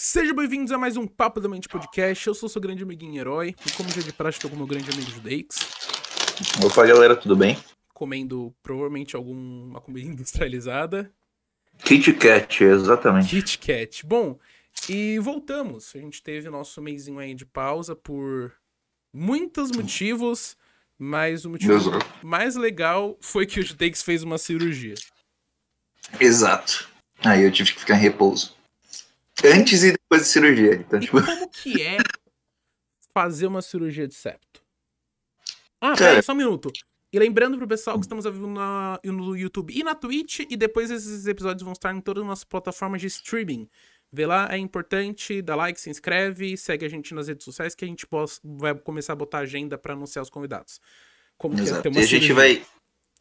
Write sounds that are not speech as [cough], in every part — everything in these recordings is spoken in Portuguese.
Sejam bem-vindos a mais um Papo da Mente Podcast. Eu sou seu grande amiguinho herói. E como já de praxe, estou com meu grande amigo Judeix. Opa, galera, tudo bem? Comendo provavelmente alguma comida industrializada. Kit Kat, exatamente. Kit Kat. Bom, e voltamos. A gente teve nosso mêsinho aí de pausa por muitos motivos, mas o motivo Exato. mais legal foi que o Judeix fez uma cirurgia. Exato. Aí eu tive que ficar em repouso. Antes e depois da cirurgia. Então, E tipo, como que é fazer uma cirurgia de septo? Ah, Cara- peraí, só um minuto. E lembrando pro pessoal que estamos ao vivo na- no YouTube e na Twitch, e depois esses episódios vão estar em todas as nossas plataformas de streaming. Vê lá, é importante, dá like, se inscreve, segue a gente nas redes sociais que a gente vai começar a botar agenda pra anunciar os convidados. Como que é exato. ter uma E a gente vai.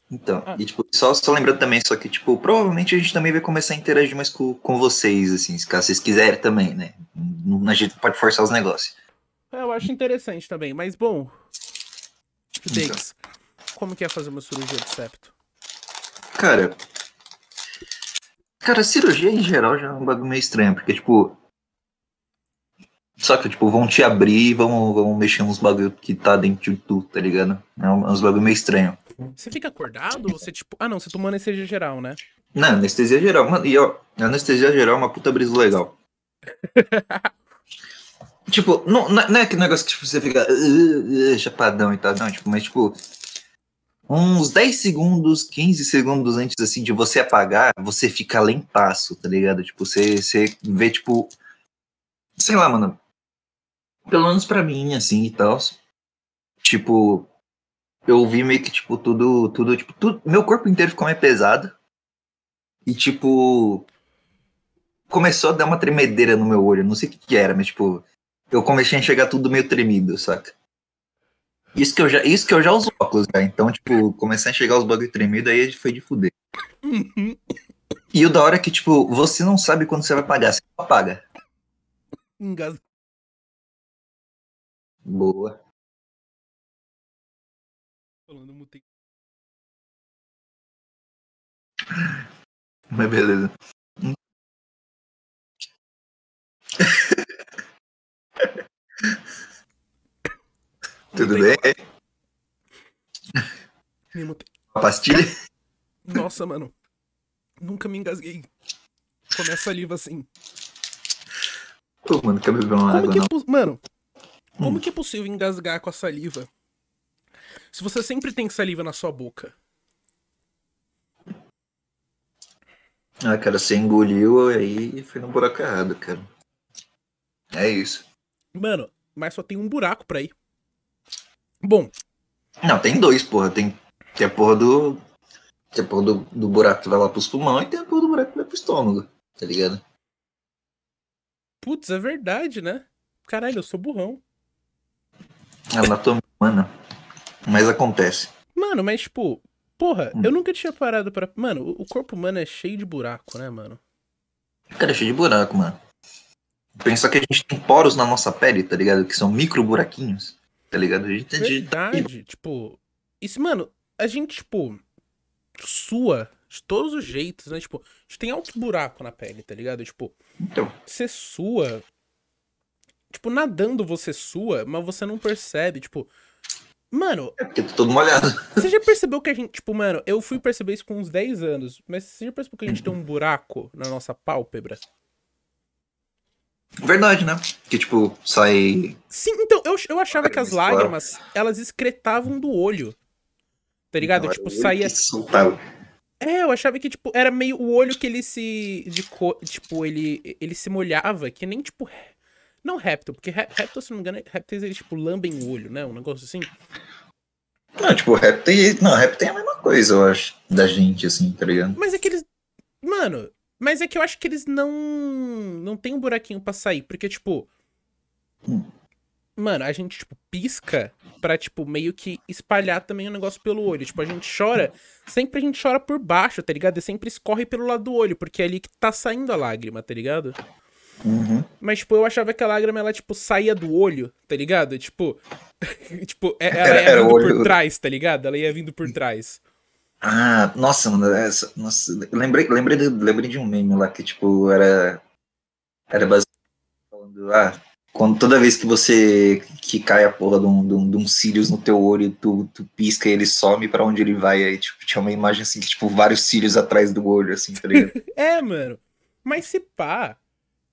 Então, Ah. e tipo, só, só lembrando também, só que, tipo, provavelmente a gente também vai começar a interagir mais com, com vocês, assim, se vocês quiserem também, né? Não- A gente pode forçar os negócios. É, Eu acho interessante também, mas bom. Judeix, como que é fazer uma cirurgia de septo? Cara. Cara, cirurgia em geral já é um bagulho meio estranho, porque, tipo. Só que, tipo, vão te abrir e vão, vão mexer uns bagulho que tá dentro de tu, tá ligado? É um- uns bagulho meio estranho. Você fica acordado ou você, tipo. Ah, não, você tomou anestesia geral, né? Não, anestesia geral. Mano, e ó, anestesia geral é uma puta brisa legal. [laughs] tipo, não, não não é aquele negócio que tipo, você fica "Uh, uh", chapadão e tal, não, tipo, mas tipo, uns 10 segundos, 15 segundos antes assim de você apagar, você fica lentaço, tá ligado? Tipo, você, você vê, tipo, sei lá, mano, pelo menos pra mim, assim e tal, tipo, eu vi meio que, tipo, tudo, tudo, tipo, tudo, meu corpo inteiro ficou meio pesado. E, tipo, começou a dar uma tremedeira no meu olho. Não sei o que, que era, mas, tipo, eu comecei a enxergar tudo meio tremido, saca? Isso que eu já, isso que eu já uso óculos, cara. Então, tipo, comecei a enxergar os bagulho tremido, aí foi de fuder. E o da hora é que, tipo, você não sabe quando você vai pagar. Você só paga. Engas... Boa. Falando, mutei. [laughs] Mas beleza. [laughs] Tudo bem? Me mutei. Uma pastilha? Nossa, mano. Nunca me engasguei. Com a saliva assim. Pô, mano, quer beber uma Como água, que não? é, pos- mano, como Hum. que é possível engasgar com a saliva? Se você sempre tem saliva na sua boca. Ah, cara, você engoliu aí foi no buraco errado, cara. É isso. Mano, mas só tem um buraco pra ir. Bom, Não, tem dois, porra. Tem, tem a porra do. Tem a porra do, do buraco que vai lá pros pulmões e tem a porra do buraco que vai pro estômago, tá ligado? putz, é verdade, né? Caralho, eu sou burrão. Anatomia humana. Mas acontece. Mano, mas tipo, porra, Hum. eu nunca tinha parado pra. Mano, o- corpo humano é cheio de buraco, né, mano? Cara, é cheio de buraco, mano. Pensa que a gente tem poros na nossa pele, tá ligado? Que são micro buraquinhos, tá ligado? A gente, gente- Verdade, tipo. Isso, mano, a gente, tipo, sua de todos os jeitos, né? Tipo, a gente tem alto buraco na pele, tá ligado? Tipo, Então, você sua. Tipo, nadando você sua, mas você não percebe, tipo. Mano, é porque tá todo molhado. você já percebeu que a gente, tipo, mano, eu fui perceber isso com uns 10 anos, mas você já percebeu que a gente tem um buraco na nossa pálpebra? Verdade, né? Que tipo, sai. Sim, então, eu, eu achava que as Claro. lágrimas, elas excretavam do olho. Tá ligado? Tipo, saía. Que soltava. É, eu achava que, tipo, era meio o olho que ele se. De co... Tipo, ele, ele se molhava, que nem, tipo. Não réptil, porque ré- réptil, se não me engano, répteis eles, tipo, lambem o olho, né? Um negócio assim. Não, tipo, rap tem. Não, rap tem a mesma coisa, eu acho. Da gente, assim, tá ligado? Mas é que eles. Mano, mas é que eu acho que eles não. Não tem um buraquinho pra sair, porque, tipo. Hum. Mano, a gente, tipo, pisca pra, tipo, meio que espalhar também o negócio pelo olho. Tipo, a gente chora. Sempre a gente chora por baixo, tá ligado? E sempre escorre pelo lado do olho, porque é ali que tá saindo a lágrima, tá ligado? Uhum. Mas, tipo, eu achava que a lágrima, ela, tipo, saía do olho, tá ligado? Tipo. [laughs] tipo, é- ela Era- ia era vindo por olho- trás, tá ligado? Ela ia vindo por trás. Ah, nossa, mano, essa, nossa, lembrei, lembrei, de, lembrei de um meme lá que, tipo, era. Era basicamente Ah, quando toda vez que você. que cai a porra de um, de um, de um cílios no teu olho, tu, tu pisca e ele some pra onde ele vai. Aí, tipo, tinha uma imagem assim, que, tipo, vários cílios atrás do olho, assim, tá ligado? [laughs] é, mano. Mas se pá,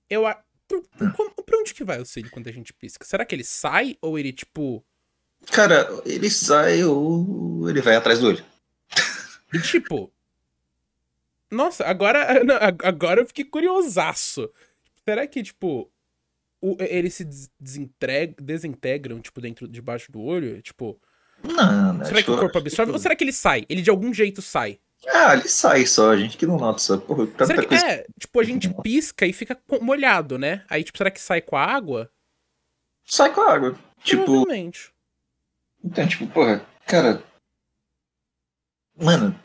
eu. a- Por, por- pra onde que vai o cílio quando a gente pisca? Será que ele sai ou ele, tipo. Cara, ele sai ou ele vai atrás do olho. E tipo. Nossa, agora, [laughs] não, ag- agora eu fiquei curiosaço. Será que, tipo. o- eles se des- desintre- desintegram, tipo, dentro, debaixo do olho? Tipo. Não, né? Será que o corpo absorve? Ou será que ele sai? Ele de algum jeito sai? Ah, ele sai só, a gente que não nota essa porra. Tanta Será que, coisa. é, tipo, a gente pisca e fica molhado, né? Aí, tipo, será que sai com a água? Sai com a água. Tipo, Provavelmente. então, tipo, porra, cara. Mano,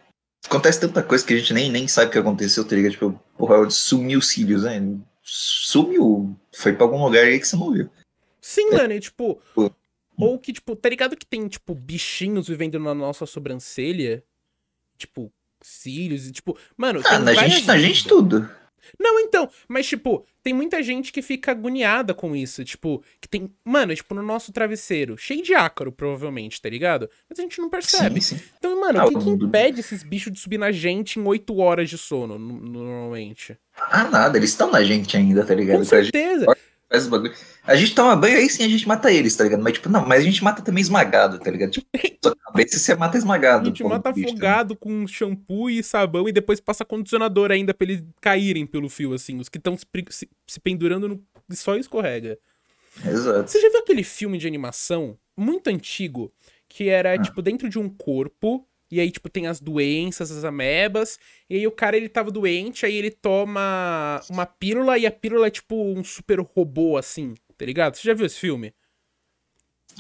acontece tanta coisa que a gente nem, nem sabe o que aconteceu, tá ligado? Tipo, porra, sumiu os cílios, né? Sumiu. Foi pra algum lugar aí que você não viu. Sim, mano, e tipo. Pô. Ou que, tipo, tá ligado que tem, tipo, bichinhos vivendo na nossa sobrancelha? Tipo, cílios e, tipo. Mano, Ah, na gente, na gente vidas. tudo. Não, então, mas, tipo, tem muita gente que fica agoniada com isso. Tipo, que tem. Mano, tipo, no nosso travesseiro, cheio de ácaro, provavelmente, tá ligado? Mas a gente não percebe. Sim, sim. Então, mano, Ah, o que, que impede esses bichos de subir na gente em 8 horas de sono, no- normalmente? Ah, nada, eles estão na gente ainda, tá ligado? Com gente certeza. Faz os bagulho. A gente toma banho aí sim a gente mata eles, tá ligado? Mas, tipo, não, mas a gente mata também esmagado, tá ligado? Tipo, [laughs] sua cabeça você mata A esmagado. gente pô, mata bicho, tá afogado com shampoo e sabão e depois passa condicionador ainda pra eles caírem pelo fio, assim. Os que estão se, se- se pendurando no, só escorrega. Exato. Você já viu aquele filme de animação muito antigo que era, tipo, dentro de um corpo e aí, tipo, tem as doenças, as amebas e aí o cara, ele tava doente, aí ele toma uma pílula e a pílula é, tipo, um super robô, assim, tá ligado? Você já viu esse filme?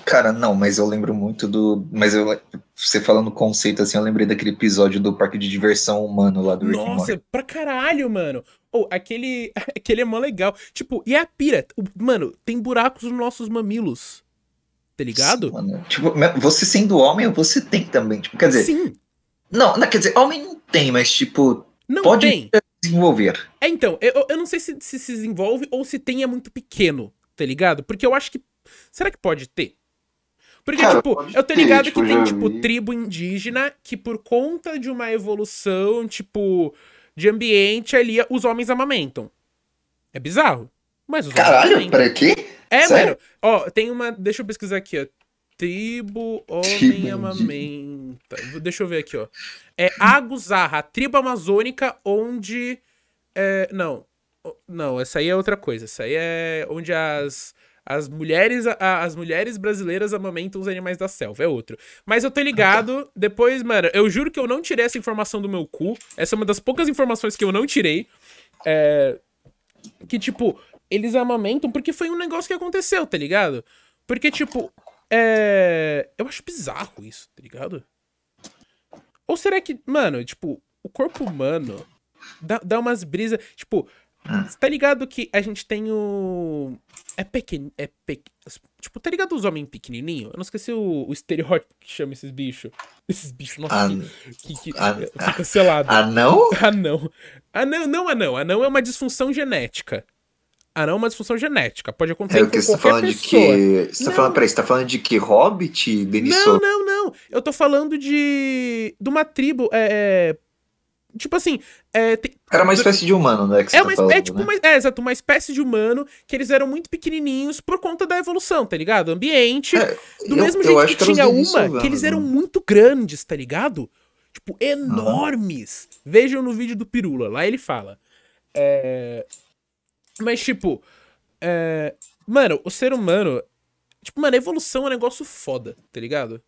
Cara, não, mas eu lembro muito do. Mas eu, você falando o conceito assim, eu lembrei daquele episódio do parque de diversão humano lá do Rick. Nossa, pra caralho, mano. Ou aquele, [laughs] aquele é mó legal. Tipo, e a pira? Mano, tem buracos nos nossos mamilos. Tá ligado? Mano, tipo, você sendo homem, você tem também. Tipo, quer dizer, Sim. não, não, quer dizer, homem não tem, mas tipo, Não pode tem. desenvolver. É, então, eu, eu não sei se, se se desenvolve ou se tem é muito pequeno, tá ligado? Porque eu acho que. Será que pode ter? Porque, Cara, tipo, eu tô ter, ligado tipo, que tem, já tipo, vi. tribo indígena que, por conta de uma evolução, tipo, de ambiente ali, os homens amamentam. É bizarro. Mas os homens Caralho, pra quê? É, Sério? mano. Ó, tem uma. Deixa eu pesquisar aqui, ó. Tribo Homem Amamenta. Deixa eu ver aqui, ó. É Aguzarra, a tribo amazônica onde. é, não. Não, essa aí é outra coisa. Essa aí é onde as. As mulheres, a- as mulheres brasileiras amamentam os animais da selva, é outro. Mas eu tô ligado, depois, mano, eu juro que eu não tirei essa informação do meu cu. Essa é uma das poucas informações que eu não tirei. É, que, tipo, eles amamentam porque foi um negócio que aconteceu, tá ligado? Porque, tipo, é. Eu acho bizarro isso, tá ligado? Ou será que, mano, tipo, o corpo humano dá, dá umas brisas. Tipo, tá ligado que a gente tem o. É pequeno. É pe... Tipo, tá ligado os homens pequenininhos? Eu não esqueci o, o estereótipo que chama esses bichos. Esses bichos, nossa, Ah, que, que, que ah, fica cancelado. Ah, não? Anão. Anão, não anão. Anão é uma disfunção genética. Anão é uma disfunção genética. Pode acontecer É o com que você tá qualquer falando de pessoa. que. Você tá Não. falando, peraí, você tá falando de que Hobbit, Não, Denisou? não, não. Eu tô falando de. de uma tribo. É. é, Tipo assim. É, tem- Era uma espécie de humano, né? Que é, tá uma, falando, é tipo né? uma, é, exato, uma espécie de humano que eles eram muito pequenininhos por conta da evolução, tá ligado? Ambiente. É, do eu- mesmo eu jeito que os tinha uma que eles eram né? muito grandes, tá ligado? Tipo, enormes. Vejam no vídeo do Pirula, lá ele fala. É... Mas, tipo, é... mano, o ser humano. Tipo, mano, a evolução é um negócio foda, tá ligado?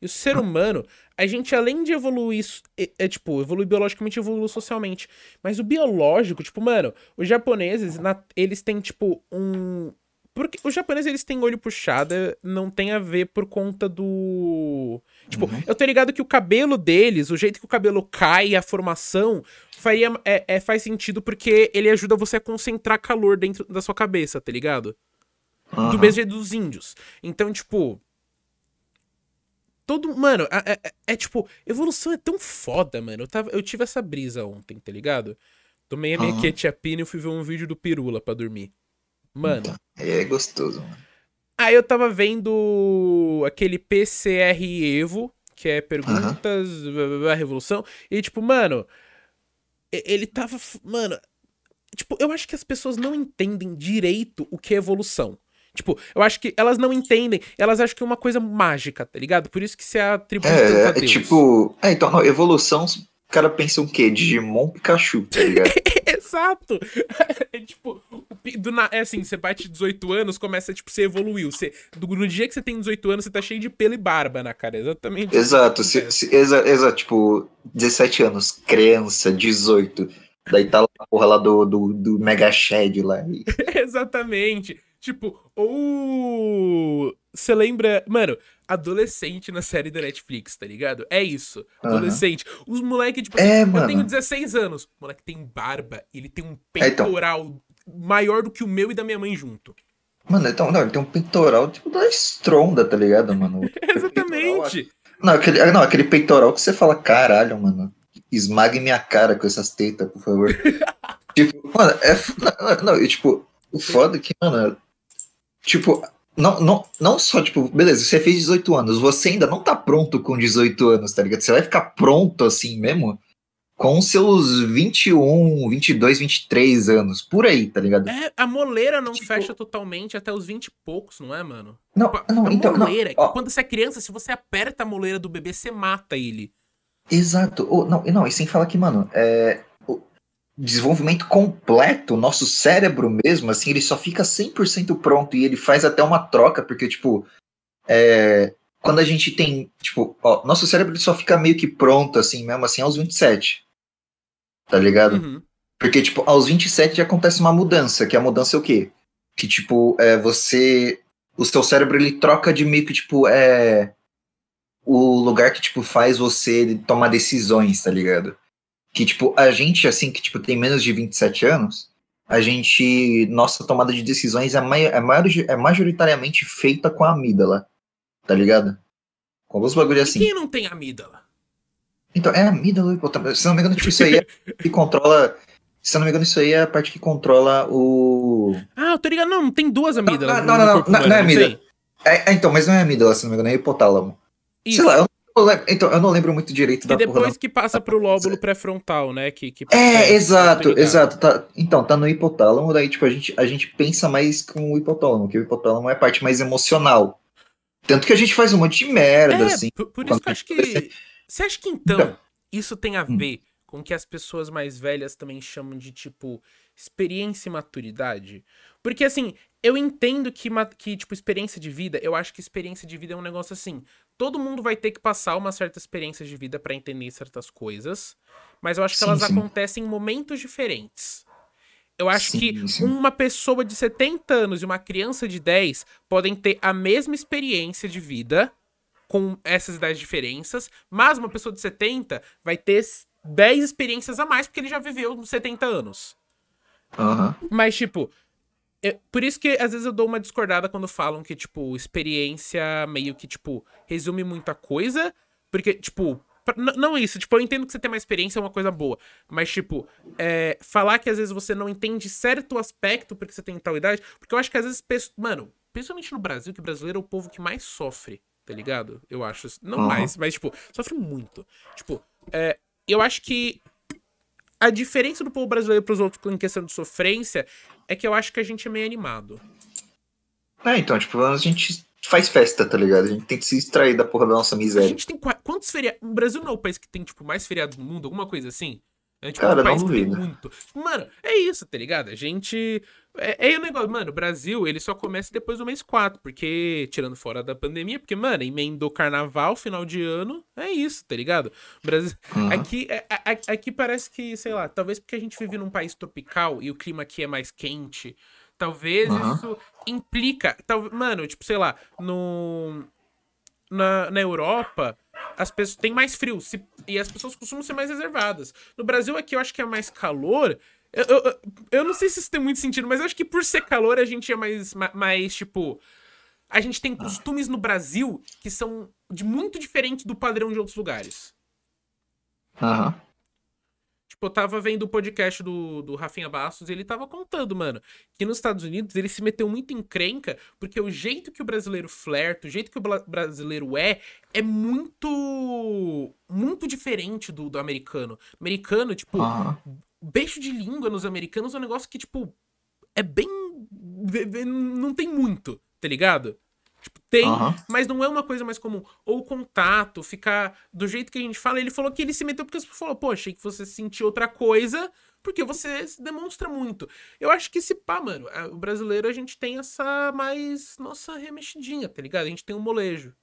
E o ser humano, a gente além de evoluir, é, é, tipo, evoluir biologicamente, evolui socialmente. Mas o biológico, tipo, mano, os japoneses, na- eles têm, tipo, um. Porque os japoneses, eles têm olho puxado, não tem a ver por conta do. Tipo, eu tô ligado que o cabelo deles, o jeito que o cabelo cai, a formação, faria, é, é- faz sentido porque ele ajuda você a concentrar calor dentro da sua cabeça, tá ligado? Do Aham. mesmo jeito dos índios. Então, tipo. Todo. Mano, é, é- é- tipo. Evolução é tão foda, mano. Eu, tava, eu tive essa brisa ontem, tá ligado? Tomei a minha quetiapina e fui ver um vídeo do Pirula pra dormir. Mano, é gostoso, mano. Aí eu tava vendo aquele PCR Evo, que é perguntas, blá, blá, revolução, e tipo, mano, ele tava, mano, tipo, eu acho que as pessoas não entendem direito o que é evolução. Tipo, eu acho que elas não entendem, elas acham que é uma coisa mágica, tá ligado? Por isso que se atribui tanto a É, é Deus. tipo. É, então, não, evolução, os caras pensam o quê? Digimon Pikachu, tá ligado? [laughs] Exato! [laughs] É tipo, do na- é assim, você bate 18 anos, começa, tipo, você evoluiu. Você, do- no dia que você tem 18 anos, você tá cheio de pelo e barba na cara. Exatamente. Exato, se, se, exa, exa, tipo, 17 anos, criança, 18. Daí tá lá a porra lá do, do, do Mega Shed lá. [laughs] Exatamente. Tipo, ou. Você lembra. Mano, adolescente na série da Netflix, tá ligado? É isso. Adolescente. Os moleques, tipo assim, É, eu mano. tenho 16 anos. O moleque tem barba, ele tem um É, então. peitoral maior do que o meu e da minha mãe junto. Mano, então, não, ele tem um peitoral tipo da estronda, tá ligado, mano? [laughs] Exatamente. Não aquele, não, aquele peitoral que você fala, caralho, mano, esmague minha cara com essas tetas, por favor. [laughs] tipo, mano, é. Não, não, e, tipo, o foda é que, mano, tipo, não, não, não só, tipo, beleza, você fez 18 anos, você ainda não tá pronto com 18 anos, tá ligado? Você vai ficar pronto assim mesmo com seus 21, 22, 23 anos, por aí, tá ligado? É, a moleira não Tipo- fecha totalmente até os 20 e poucos, não é, mano? Não, Tipo, não, a então, não, moleira, ó. quando você é criança, se você aperta a moleira do bebê, você mata ele. Exato. Ô, não, e não, e sem falar que, mano, é, desenvolvimento completo, nosso cérebro mesmo, assim, ele só fica 100% pronto e ele faz até uma troca, porque, tipo, é, quando a gente tem, tipo, ó, nosso cérebro ele só fica meio que pronto, assim, mesmo assim, aos 27. Tá ligado? Uhum. Porque, tipo, aos 27 já acontece uma mudança, que a mudança é o quê? Que, tipo, é você. O seu cérebro ele troca de meio que, tipo, é. O lugar que, tipo, faz você tomar decisões, tá ligado? Que, tipo, a gente, assim, que, tipo, tem menos de 27 anos, a gente. Nossa tomada de decisões é, mai, é, maior, é majoritariamente feita com a amígdala, tá ligado? Com alguns bagulhos E assim. quem não tem amígdala? Então, é a amígdala hipotálamo. Se não me engano, tipo, isso aí é que controla. Se eu não me engano, isso aí é a parte que controla o. Ah, eu tô ligado. Não, não tem duas amígdalas. não, não, não, não, humano, não é amígdala. É, é, então, mas não é amígdala, se não me engano, é hipotálamo. Isso. Sei lá, eu não então, eu não lembro muito direito Que da porra. depois não. que passa pro lóbulo pré-frontal, né? Que, que É, exato, exato. Tá, então, tá no hipotálamo, daí, tipo, a gente, a gente pensa mais com o hipotálamo, que o hipotálamo é a parte mais emocional. Tanto que a gente faz um monte de merda, É, assim. por, por isso que eu acho que. Você acha que então Então. isso tem a Hum. ver com o que as pessoas mais velhas também chamam de, tipo, experiência e maturidade? Porque, assim, eu entendo que, que, tipo, experiência de vida, eu acho que experiência de vida é um negócio assim. Todo mundo vai ter que passar uma certa experiência de vida pra entender certas coisas, mas eu acho que Sim, elas sim. acontecem em momentos diferentes. Eu acho Sim, que uma pessoa de 70 anos e uma criança de 10 podem ter a mesma experiência de vida com essas idades diferenças, mas uma pessoa de 70 vai ter 10 experiências a mais porque ele já viveu 70 anos. Aham. Mas, tipo, é- por isso que às vezes eu dou uma discordada quando falam que, tipo, experiência meio que, tipo, resume muita coisa. Porque, tipo, pra- não isso, tipo, eu entendo que você tem uma experiência é uma coisa boa. Mas, tipo, é, falar que às vezes você não entende certo aspecto porque você tem tal idade. Porque eu acho que às vezes, mano, principalmente no Brasil, que brasileiro é o povo que mais sofre, tá ligado? Eu acho. Não mais, mas, tipo, sofre muito. Tipo, é, eu acho que a diferença do povo brasileiro pros outros em questão de sofrência é que eu acho que a gente é meio animado. É, então, tipo, a gente faz festa, tá ligado? A gente tem que se extrair da porra da nossa A miséria. gente tem qua- quantos feriados? O Brasil não é o país que tem, tipo, mais feriados no mundo, alguma coisa assim? É tipo Cara, um país não que tem muito. Mano, é isso, tá ligado? A gente. É, é o negócio, mano, o Brasil, ele só começa depois do mês 4, porque, tirando fora da pandemia, porque, mano, emendou carnaval, final de ano, é isso, tá ligado? O Brasil. Uhum. Aqui, é- a- a- aqui parece que, sei lá, talvez porque a gente vive num país tropical e o clima aqui é mais quente, talvez Aham. isso implica. Tal, mano, tipo, sei lá, no. Na, na Europa, as pessoas têm mais frio se- e as pessoas costumam ser mais reservadas. No Brasil, aqui eu acho que é mais calor. Eu, eu, eu- não sei se isso tem muito sentido, mas eu acho que por ser calor a gente é mais, ma- mais tipo. A gente tem costumes no Brasil que são de muito diferentes do padrão de outros lugares. Aham. Eu tava vendo o podcast do, do Rafinha Bastos e ele tava contando, mano, que nos Estados Unidos ele se meteu muito em crenca, porque o jeito que o brasileiro flerta, o jeito que o brasileiro é, é muito. muito diferente do, do americano. Americano, tipo, uhum. beijo de língua nos americanos é um negócio que, tipo, é bem. não tem muito, tá ligado? Tipo, tem, uhum. mas não é uma coisa mais comum. Ou contato, ficar do jeito que a gente fala. Ele falou que ele se meteu porque você falou, pô, achei que você sentiu outra coisa, porque você se demonstra muito. Eu acho que se pá, mano, o brasileiro a gente tem essa mais. Nossa, remexidinha, tá ligado? A gente tem um molejo.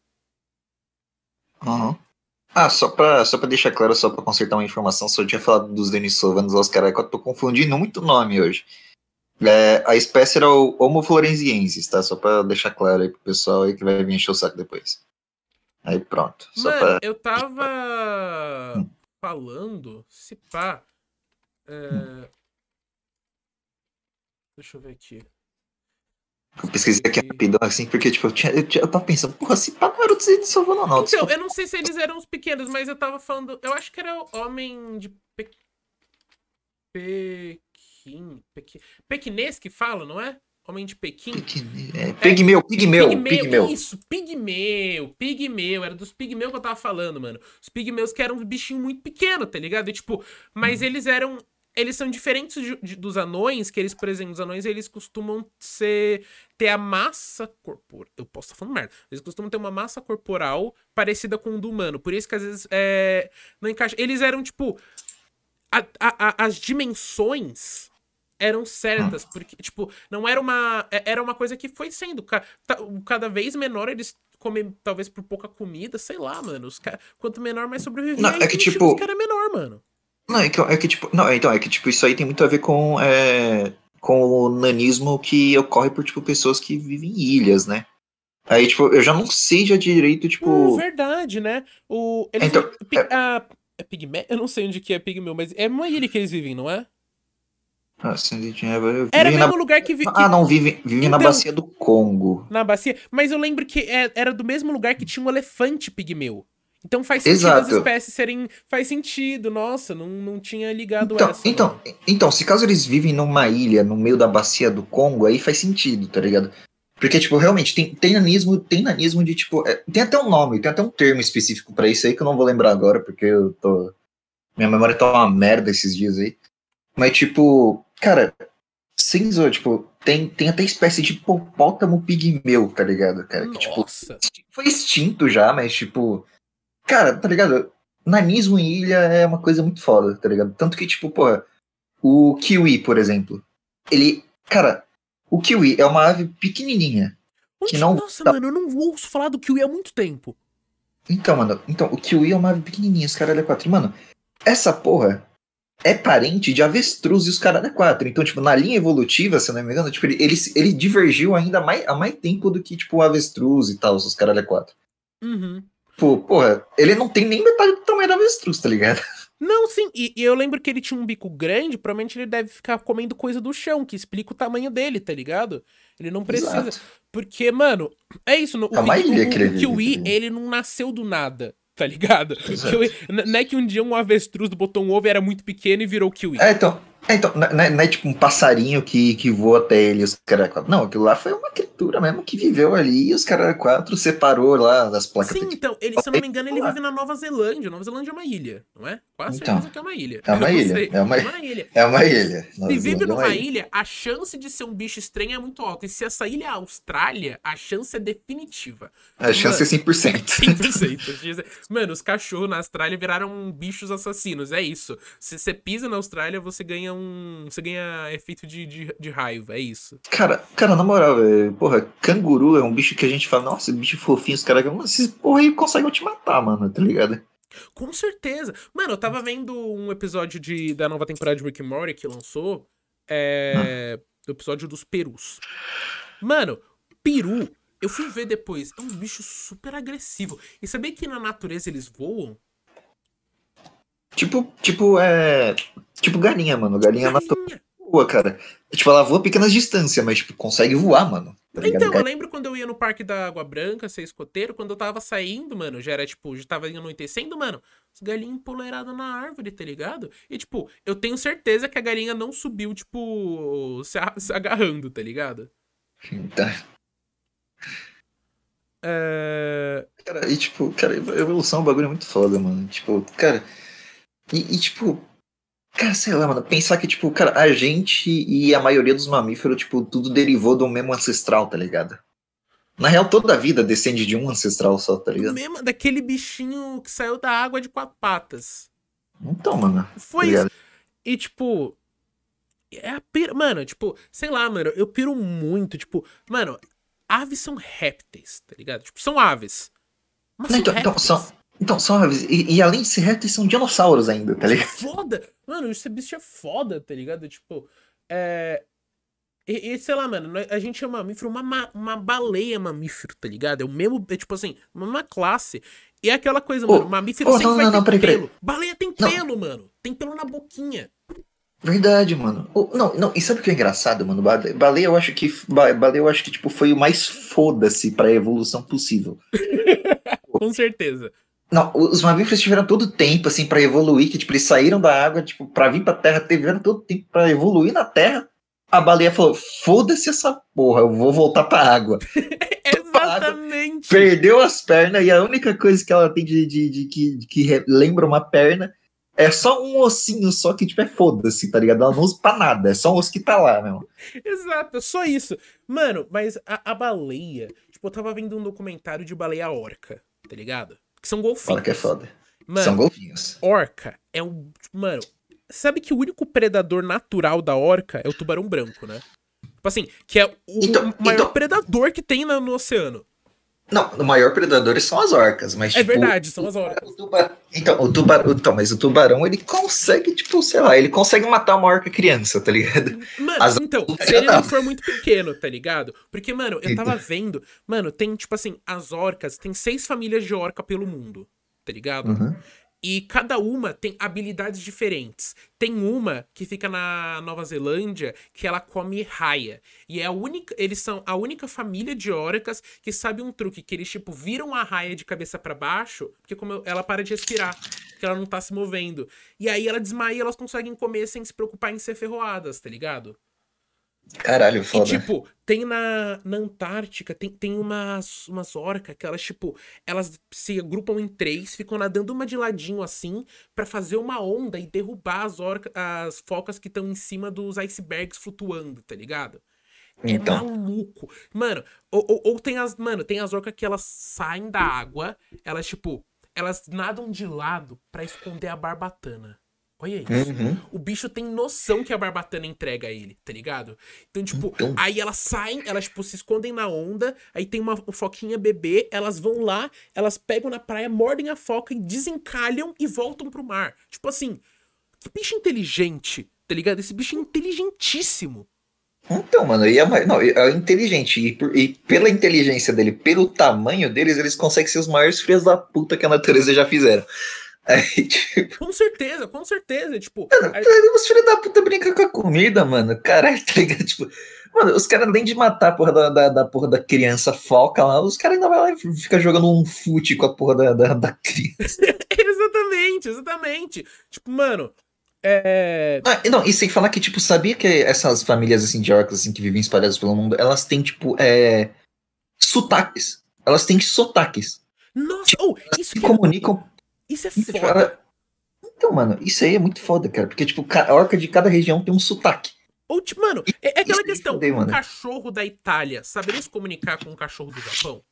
Uhum. Ah, só pra, só pra deixar claro, só pra consertar uma informação, só eu tinha falado dos Denisova nos Oscar, eu tô confundindo muito nome hoje. É, a espécie era o Homo florenziensis, tá? Só pra deixar claro aí pro pessoal aí que vai vir encher o saco depois. Aí pronto. Mano, pra... eu tava hum. falando, se pá. É... Hum. Deixa eu ver aqui. Eu pesquisei aqui rapidão, assim, porque, tipo, eu, tinha, eu, tinha, eu tava pensando, porra, se pá não era o de Salvador, não. Então, eu não sei se eles eram os pequenos, mas eu tava falando. Eu acho que era o homem de. Pe... Pe... Pequim. Pequinês que fala, não é? Homem de Pequim. É, pigmeu, pigmeu, pigmeu, pigmeu. Isso, pigmeu, pigmeu. Era dos pigmeus que eu tava falando, mano. Os pigmeus que eram um bichinho muito pequeno, tá ligado? E, tipo, mas hum. eles eram eles são diferentes de, de, dos anões, que eles, por exemplo, os anões, eles costumam ser, ter a massa corporal. Eu posso estar falando merda. Eles costumam ter uma massa corporal parecida com o do humano. Por isso que às vezes é, não encaixa. Eles eram, tipo. A, a, a, as dimensões eram certas, porque, tipo, não era uma. É, era uma coisa que foi sendo. Cada vez menor eles comem, talvez por pouca comida, sei lá, mano. Os cara, quanto menor, mais sobreviver. Não, é que, tipo. Os cara é menor, mano. Não, é que, é que, tipo. Não, então, é que, tipo, isso aí tem muito a ver com. É, com o nanismo que ocorre por, tipo, pessoas que vivem em ilhas, né? Aí, tipo, eu já não sei já direito, tipo. Hum, verdade, né? O. Eles, então, é... A, é pigmeu? Eu não sei onde que é pigmeu, mas é uma ilha que eles vivem, não é? Ah, Era o mesmo na... lugar que, vi, que... Ah, não, vive, vive então, na bacia do Congo. Na bacia. Mas eu lembro que é, era do mesmo lugar que tinha um elefante pigmeu. Então faz sentido Exato. as espécies serem. Faz sentido, nossa, não, não tinha ligado então, essa. Então, então, se caso eles vivem numa ilha no meio da bacia do Congo, aí faz sentido, tá ligado? Porque, tipo, realmente, tem, tem nanismo, tem nanismo de, tipo. É, tem até um nome, tem até um termo específico para isso aí que eu não vou lembrar agora, porque eu tô. Minha memória tá uma merda esses dias aí. Mas, tipo, cara, sem zoar, tipo, tem, tem até espécie de hipopótamo pigmeu, tá ligado, cara? Que, tipo, foi extinto já, mas, tipo, cara, tá ligado? Nanismo em ilha é uma coisa muito foda, tá ligado? Tanto que, tipo, pô, o kiwi, por exemplo, ele, cara, o kiwi é uma ave pequenininha. Onde, que não nossa, tá... mano, eu não ouço falar do kiwi há muito tempo. Então, mano, então, o kiwi é uma ave pequenininha, os caras é quatro. Mano, essa porra, é parente de avestruz e os caras é quatro. Então, tipo, na linha evolutiva, se eu não me engano, tipo, ele, ele, ele divergiu ainda mais, há mais tempo do que, tipo, o avestruz e tal, os caras é quatro. Uhum. Pô, porra, ele não tem nem metade do tamanho da avestruz, tá ligado? [laughs] Não, sim, e, e, eu lembro que ele tinha um bico grande, provavelmente ele deve ficar comendo coisa do chão, que explica o tamanho dele, tá ligado? Ele não precisa. Exato. Porque, mano, é isso. No, o, o, que ele o Kiwi, ele não nasceu do nada tá ligado? não é que um dia um avestruz botou um ovo e era muito pequeno e virou kiwi. É, então, é, então, não é, não é, tipo um passarinho que, que voa até ele os caras Não, aquilo lá foi uma criatura mesmo que viveu ali e os caras quatro separou lá das placas. Sim, então, ele, se eu não me engano, ele vive na Nova Zelândia. Nova Zelândia é uma ilha, não é? Quase então, certeza que é uma ilha. É uma [laughs] ilha. É uma, é uma ilha. É uma ilha. Se vive numa ilha. ilha, a chance de ser um bicho estranho é muito alta. E se essa ilha é a Austrália, a chance é definitiva. A chance Mano, é 100%. 100%. Mano, os cachorros na Austrália viraram bichos assassinos. É isso. Se você pisa na Austrália, você ganha um. Você ganha efeito de, de, de raiva. É isso. Cara, cara, na moral, velho. Porra, canguru é um bicho que a gente fala, nossa, bicho fofinho, os caras. Esses porra aí conseguem te matar, mano, tá ligado? Com certeza. Mano, eu tava vendo um episódio de, da nova temporada de Rick and Morty que lançou. É. Ah. O episódio dos perus. Mano, peru eu fui ver depois, é um bicho super agressivo. E sabia que na natureza eles voam? Tipo, tipo, é. Tipo galinha, mano. Galinha, galinha. Boa, cara. Tipo, ela voa pequenas distâncias, mas, tipo, consegue voar, mano. Tá então, eu lembro quando eu ia no Parque da Água Branca, ser escoteiro, quando eu tava saindo, mano, já era, tipo, já tava anoitecendo, mano, os galinhos empoleirados na árvore, tá ligado? E, tipo, eu tenho certeza que a galinha não subiu, tipo, se, se agarrando, tá ligado? Tá. É... Cara, e, tipo, cara, evolução é um bagulho muito foda, mano. Tipo, cara. E, e tipo, Cara, sei lá, mano, pensar que, tipo, cara, a gente e a maioria dos mamíferos, tipo, tudo derivou do mesmo ancestral, tá ligado? Na real, toda a vida descende de um ancestral só, tá ligado? Mesmo daquele bichinho que saiu da água de quatro patas. Então, mano. Foi tá isso. E, tipo. É a pira. Mano, tipo, sei lá, mano, eu piro muito. Tipo, mano, aves são répteis, tá ligado? Tipo, são aves. Mas Não, são então, então, são, então, aves. E, e, além de ser répteis, são dinossauros ainda, tá ligado? Foda! Mano, esse bicho é foda, tá ligado? Tipo, é. E, e sei lá, mano, a gente é mamífero, uma, uma baleia mamífero, tá ligado? É o mesmo, é tipo assim, uma classe. E é aquela coisa, oh, mano, mamífero oh, sempre não, vai não, não, peraí, pelo. Peraí. Baleia tem pelo, mano. Tem pelo na boquinha. Verdade, mano. Oh, não, não, e sabe o que é engraçado, mano? Baleia, eu acho que. Baleia, eu acho que, tipo, foi o mais foda-se pra evolução possível. [laughs] Com certeza. Não, os mamíferos tiveram todo o tempo, assim, para evoluir, que, tipo, eles saíram da água, tipo, pra vir pra terra, tiveram todo o tempo pra evoluir na terra. A baleia falou, foda-se essa porra, eu vou voltar pra água. [laughs] Exatamente. Água, perdeu as pernas, e a única coisa que ela tem de, de, de, de que, que lembra uma perna é só um ossinho só que, tipo, é foda-se, tá ligado? Ela não usa pra nada, é só um osso que tá lá, meu. Exato, só isso. Mano, mas a, a baleia, tipo, eu tava vendo um documentário de baleia orca, tá ligado? Que são golfinhos. Orca é foda. Mano, são golfinhos. Orca é um. Mano, sabe que o único predador natural da orca é o tubarão branco, né? Tipo assim, que é o então, maior então... predador que tem no, no oceano. Não, o maior predador são as orcas, mas É tipo, verdade, são as orcas. O tubarão, então, o tubarão, então, mas o tubarão, ele consegue, tipo, sei lá, ele consegue matar uma orca criança, tá ligado? Mano, as então, se ele não for muito pequeno, tá ligado? Porque, mano, eu tava vendo, mano, tem, tipo assim, as orcas, tem seis famílias de orca pelo mundo, tá ligado? Uhum. E cada uma tem habilidades diferentes. Tem uma que fica na Nova Zelândia que ela come raia. E é a única. Eles são a única família de orcas que sabe um truque, que eles, tipo, viram a raia de cabeça para baixo, porque como ela para de respirar, porque ela não tá se movendo. E aí ela desmaia elas conseguem comer sem se preocupar em ser ferroadas, tá ligado? Caralho, foda. E, tipo, tem na, na Antártica, tem, tem umas, umas orcas que elas, tipo, elas se agrupam em três, ficam nadando uma de ladinho assim, para fazer uma onda e derrubar as, orca, as focas que estão em cima dos icebergs flutuando, tá ligado? É então. É maluco. Mano, ou, ou, ou, tem as. Mano, tem as orcas que elas saem da água, elas, tipo, elas nadam de lado para esconder a barbatana. Olha isso. Uhum. O bicho tem noção que a barbatana entrega a ele, tá ligado? Então, tipo, então... aí elas saem, elas, tipo, se escondem na onda, aí tem uma foquinha bebê, elas vão lá, elas pegam na praia, mordem a foca e desencalham e voltam pro mar. Tipo assim, que bicho inteligente, tá ligado? Esse bicho é inteligentíssimo. Então, mano, e é, não, é inteligente. E, por, e, pela inteligência dele, pelo tamanho deles, eles conseguem ser os maiores filhos da puta que a natureza já fizeram. [laughs] Aí, tipo... Com certeza, com certeza. Tipo, mano, aí... os filhos da puta brincam com a comida, mano. Caralho, tá ligado? Tipo, mano, os caras, além de matar a porra da, da, da, porra da criança foca lá, os caras ainda vai lá e fica jogando um fute com a porra da, da, da criança. [laughs] exatamente, exatamente. Tipo, mano. É... Ah, não, e sem falar que, tipo, sabia que essas famílias assim de orcas assim, que vivem espalhadas pelo mundo, elas têm, tipo, é... sotaques. Elas têm sotaques. Nossa, tipo, oh, isso se que... comunicam isso é foda. Então, mano, isso aí é muito foda, cara. Porque, tipo, a orca de cada região tem um sotaque. Ou, tipo, mano, é, é aquela questão. Fodei, um cachorro da Itália saberia se comunicar com um cachorro do Japão?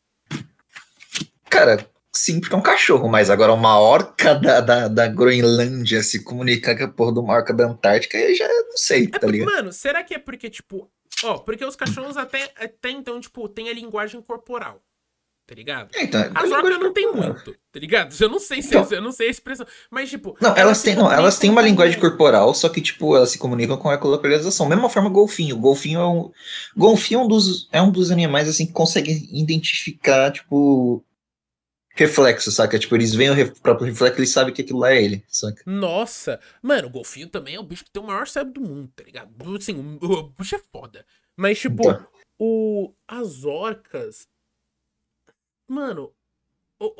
Cara, sim, porque é um cachorro, mas agora uma orca da, da, da Groenlândia se comunicar com a porra de uma orca da Antártica, eu já não sei, é tá porque, ligado? Mano, será que é porque, tipo. Ó, porque os cachorros até, até então, tipo, tem a linguagem corporal tá ligado? É, então, As orcas não tem muito, tá ligado? Eu não sei se então, eu não sei a expressão, mas tipo, não, elas, têm, não, elas têm uma linguagem corporal, só que tipo, elas se comunicam com a ecolocalização. Mesma forma golfinho, golfinho é um golfinho é um dos é um dos animais assim que consegue identificar, tipo, reflexo, saca? Tipo, eles veem o ref- próprio reflexo eles sabem que aquilo lá é ele, saca? Nossa, mano, o golfinho também é o bicho que tem o maior cérebro do mundo, tá ligado? Assim, o, o bicho é foda. Mas, tipo, Então. o, as orcas. Mano,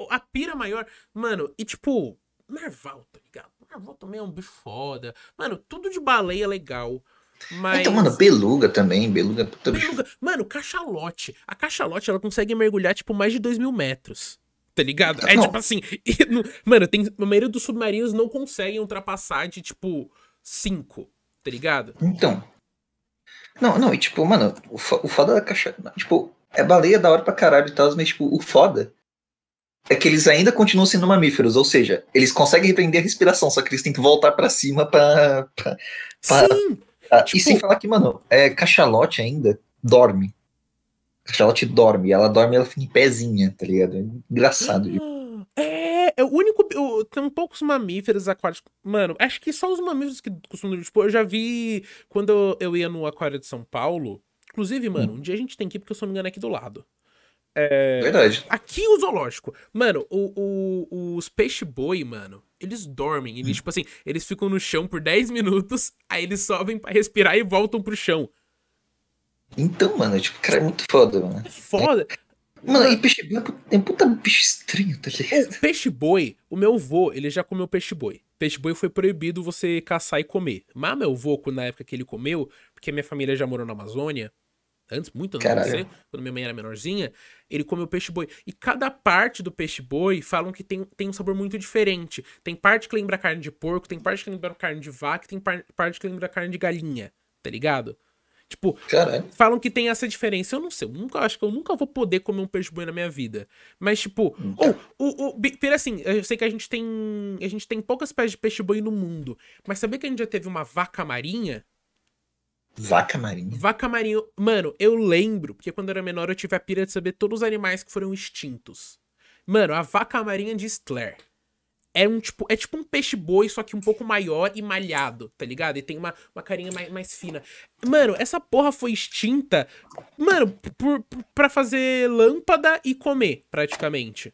a pira maior. Mano, e tipo, narval, tá ligado? Narval também é um bicho foda. Mano, tudo de baleia é legal. Mas. Então, mano, beluga também, beluga, puta bicho. Beluga. Mano, cachalote. A cachalote, ela consegue mergulhar, tipo, mais de 2 mil metros. Tá ligado? É Não. tipo assim. [laughs] no- mano, tem, a maioria dos submarinos não conseguem ultrapassar de, tipo, 5. Tá ligado? Então. Não, não, e tipo, mano, o, o foda da caixa. Tipo, é baleia da hora pra caralho e tal, mas, tipo, o foda é que eles ainda continuam sendo mamíferos, ou seja, eles conseguem repreender a respiração, só que eles têm que voltar pra cima pra. pra- Para. Sim! pra- Tipo- E sem falar que, mano, é, cachalote ainda dorme. Cachalote dorme, ela dorme ela fica em pezinha, tá ligado? É engraçado. [gasps] É, é o único. tem poucos mamíferos aquáticos. Mano, acho que só os mamíferos que costumam. Tipo, eu já vi quando eu, eu ia no Aquário de São Paulo. Inclusive, mano, um dia a gente tem que ir, porque eu só não me engano é aqui do lado. É. Verdade. Aqui o zoológico. Mano, o, o- os peixe-boi, mano, eles dormem. Eles, tipo assim, eles ficam no chão por 10 minutos, aí eles sobem pra respirar e voltam pro chão. Então, mano, tipo, cara, é muito foda, mano. É foda. Mano, e peixe é puta- é puta bicho estranho, tá ligado? O peixe-boi, o meu avô, ele já comeu peixe-boi. Peixe-boi foi proibido você caçar e comer. Mas meu quando- na época que ele comeu, porque minha família já morou na Amazônia, antes, muito antes de você, quando minha mãe era menorzinha, ele comeu peixe-boi. E cada parte do peixe-boi falam que tem, tem um sabor muito diferente. Tem parte que lembra carne de porco, tem parte que lembra carne de vaca, tem par- parte que lembra carne de galinha, tá ligado? Tipo, Caralho. falam que tem essa diferença. Eu não sei, eu nunca acho que eu nunca vou poder comer um peixe boi na minha vida. Mas, tipo, ou o, o, pera assim, eu sei que a gente tem. A gente tem poucas espécies de peixe boi no mundo. Mas sabia que a gente já teve uma vaca marinha? Vaca marinha. Vaca marinha. Mano, eu lembro, porque quando eu era menor eu tive a pira de saber todos os animais que foram extintos. Mano, a vaca marinha de Stler. É um tipo, é tipo um peixe boi, só que um pouco maior e malhado, tá ligado? E tem uma, uma carinha mais, mais fina. Mano, essa porra foi extinta, mano, por, por, pra fazer lâmpada e comer, praticamente.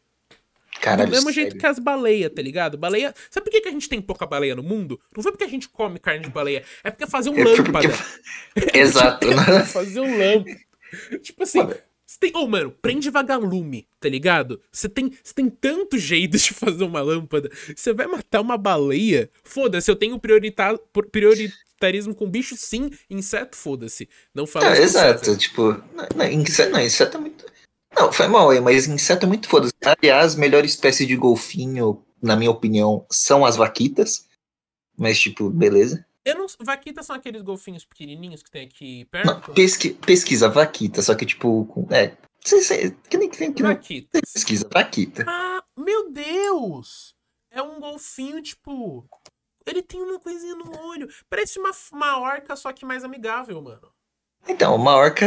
Caralho, Do mesmo sério. jeito que as baleias, tá ligado? Baleia. Sabe por que, que a gente tem pouca baleia no mundo? Não foi porque a gente come carne de baleia, é porque fazer um É porque- lâmpada. [laughs] Exato. [laughs] né? fazer um lâmpada. tipo assim, você tem. Ô, mano, prende vagalume, tá ligado? Você tem, você tem tanto jeito de fazer uma lâmpada. Você vai matar uma baleia? Foda-se, eu tenho priorita- prioritarismo com bicho, sim. Inseto, foda-se. Não fala com exato, tipo, não, não, inseto, não, inseto é muito. Não, foi mal aí, mas inseto é muito foda. Aliás, melhor espécie de golfinho, na minha opinião, são as vaquitas. Mas, tipo, beleza. Eu não. Vaquitas são aqueles golfinhos pequenininhos que tem aqui Não, perto? pesqui, pesquisa vaquita, só que, tipo, é. que nem, que nem, que nem Vaquitas. pesquisa vaquita. Ah, meu Deus! É um golfinho, tipo. Ele tem uma coisinha no olho. Parece uma, uma orca, só que mais amigável, mano. Então, uma orca,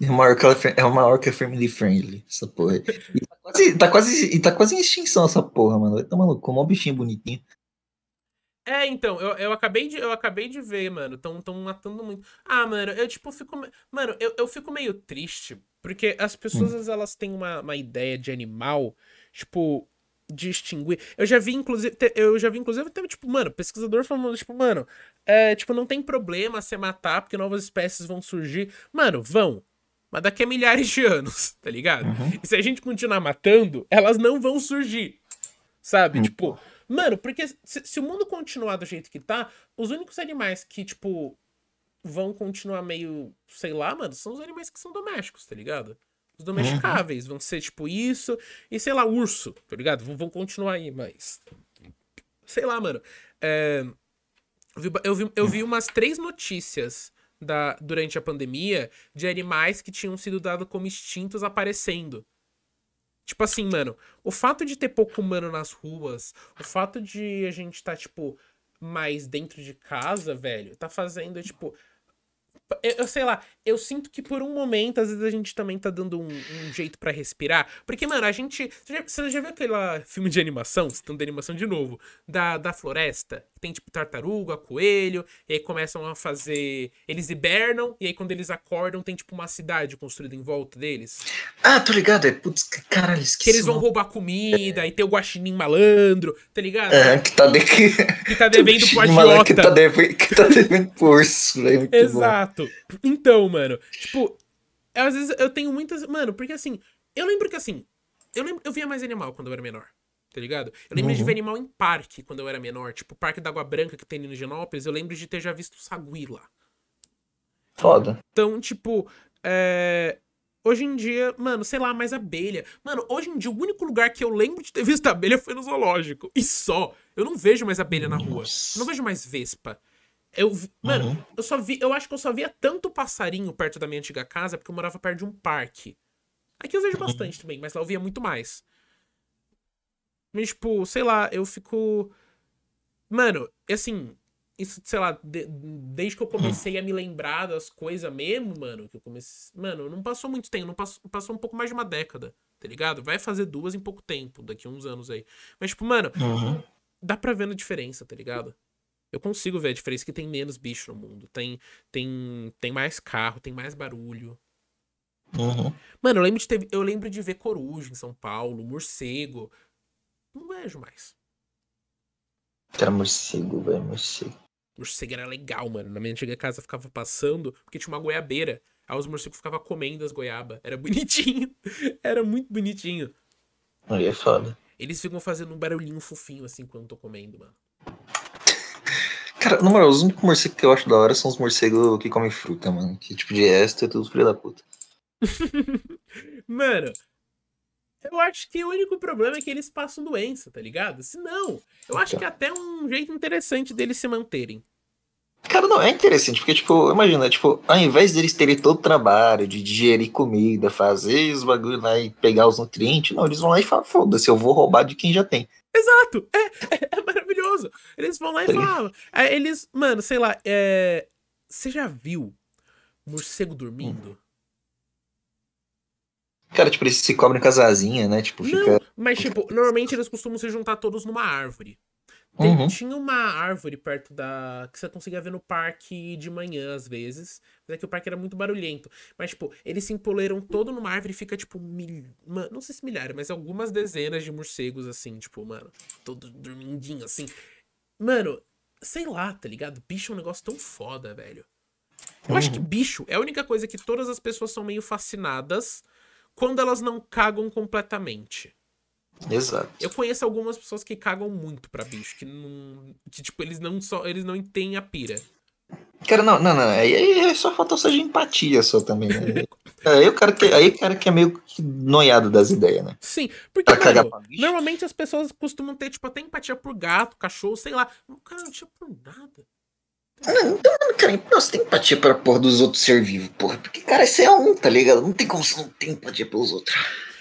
uma orca é uma orca family friendly, essa porra. E tá quase, tá quase, tá quase em extinção essa porra, mano. No cu, mó bichinho bonitinho. É, então, eu, eu, acabei de, eu acabei de ver, mano. Tão, tão matando muito. Ah, mano, eu tipo fico. Mano, eu, eu fico meio triste. Porque as pessoas, elas têm uma, uma ideia de animal, tipo, de extinguir. Eu já vi, inclusive, eu já vi, inclusive, teve, tipo, mano, pesquisador falando, tipo, mano, é, tipo, não tem problema você matar, porque novas espécies vão surgir. Mano, vão. Mas daqui a milhares de anos, [laughs] tá ligado? Uhum. E se a gente continuar matando, elas não vão surgir. Sabe? Hum. Tipo, mano, porque se, se o mundo continuar do jeito que tá, os únicos animais que, tipo, vão continuar meio, sei lá, mano, são os animais que são domésticos, tá ligado? Os domesticáveis vão ser, tipo, isso e, sei lá, urso, tá ligado? Vão, vão continuar aí, mas. Sei lá, mano. É, eu, vi, eu, vi, eu vi umas três notícias da, durante a pandemia de animais que tinham sido dados como extintos aparecendo. Tipo assim, mano, o fato de ter pouco humano nas ruas, o fato de a gente tá, tipo, mais dentro de casa, velho, tá fazendo, tipo. Eu, eu sei lá, eu sinto que por um momento, às vezes a gente também tá dando um, um jeito para respirar. Porque, mano, a gente. Você já, você já viu aquele filme de animação? Citando de animação de novo. Da, da floresta? Tem tipo tartaruga, coelho. E aí começam a fazer. Eles hibernam. E aí quando eles acordam, tem tipo uma cidade construída em volta deles. Ah, tô ligado. É putz, caralho, esqueci. Que eles vão roubar comida. E tem o guaxinim malandro. Tá ligado? É, que tá, de... que tá devendo [laughs] pro agiota. Que tá devendo, que tá devendo pro urso, velho. Exato. Bom. Então, mano. Tipo, às vezes eu tenho muitas. Mano, porque assim, eu lembro que assim. Eu, lembro, eu via mais animal quando eu era menor. Tá ligado? Eu lembro uhum. de ver animal em parque quando eu era menor. Tipo, o Parque da Água Branca que tem no Genópolis. Eu lembro de ter já visto sagui lá. Foda. Então, tipo. É... Hoje em dia, mano, sei lá, mais abelha. Mano, hoje em dia, o único lugar que eu lembro de ter [laughs] visto abelha foi no zoológico. E só. Eu não vejo mais abelha na rua. Eu não vejo mais vespa. Eu, mano, uhum. eu só vi, eu acho que eu só via tanto passarinho perto da minha antiga casa porque eu morava perto de um parque. Aqui eu vejo uhum. bastante também, mas lá eu via muito mais. Mas, tipo, sei lá, eu fico. Mano, assim, isso, sei lá, de, desde que eu comecei a me lembrar das coisas mesmo, mano, que eu comecei. Mano, não passou muito tempo, não passou, passou um pouco mais de uma década, tá ligado? Vai fazer duas em pouco tempo, daqui a uns anos aí. Mas, tipo, mano, uhum. dá pra ver a diferença, tá ligado? Eu consigo ver a diferença que tem menos bicho no mundo. Tem, tem, tem mais carro, tem mais barulho. Uhum. Mano, eu lembro, de ter, eu lembro de ver coruja em São Paulo, morcego. Não vejo mais. Era morcego, velho, morcego. Morcego era legal, mano. Na minha antiga casa ficava passando, porque tinha uma goiabeira. Aí os morcegos ficavam comendo as goiabas. Era [laughs] bonitinho. Era muito bonitinho. Aí é foda. Eles ficam fazendo um barulhinho fofinho assim quando eu tô comendo, mano. Cara, na moral, os únicos morcegos que eu acho da hora são os morcegos que comem fruta, mano. Que tipo de resto é tudo filho da puta. [laughs] mano, eu acho que o único problema é que eles passam doença, tá ligado? Se não, eu acho então. que é até um jeito interessante deles se manterem. Cara, não, é interessante, porque, tipo, imagina, tipo, ao invés deles terem todo o trabalho de digerir comida, fazer os bagulho lá e pegar os nutrientes, não, eles vão lá e falam, foda-se, eu vou roubar de quem já tem. Exato! É, é, é maravilhoso. Eles vão lá e falam. Aí eles, mano, sei lá, é. Você já viu morcego dormindo? Hum. Cara, tipo, eles se cobrem com as asinhas, né? Tipo, fica. Não, mas, tipo, normalmente eles costumam se juntar todos numa árvore. Tem, uhum. Tinha uma árvore perto da. que você conseguia ver no parque de manhã, às vezes. Mas é que o parque era muito barulhento. Mas, tipo, eles se empoleiram todo numa árvore e fica, tipo, mil... não sei se milhares, mas algumas dezenas de morcegos, assim, tipo, mano, todo dormindinho, assim. Mano, sei lá, tá ligado? Bicho é um negócio tão foda, velho. Eu uhum. acho que uhum. bicho é a única coisa que todas as pessoas são meio fascinadas quando elas não cagam completamente. Exato. Eu conheço algumas pessoas que cagam muito pra bicho, que não. Que, tipo, eles não só. Eles não têm a pira. Cara, não, não, não. Aí, aí só falta seja empatia só também, né? [laughs] aí o cara que, aí o cara que é meio que noiado das ideias, né? Sim, porque mano, normalmente as pessoas costumam ter, tipo, até empatia por gato, cachorro, sei lá. O cara não tinha por nada. Não, não, cara, você tem empatia pra porra dos outros ser vivo, porra. Porque, cara, você é um, tá ligado? Não tem como você não ter empatia pelos outros.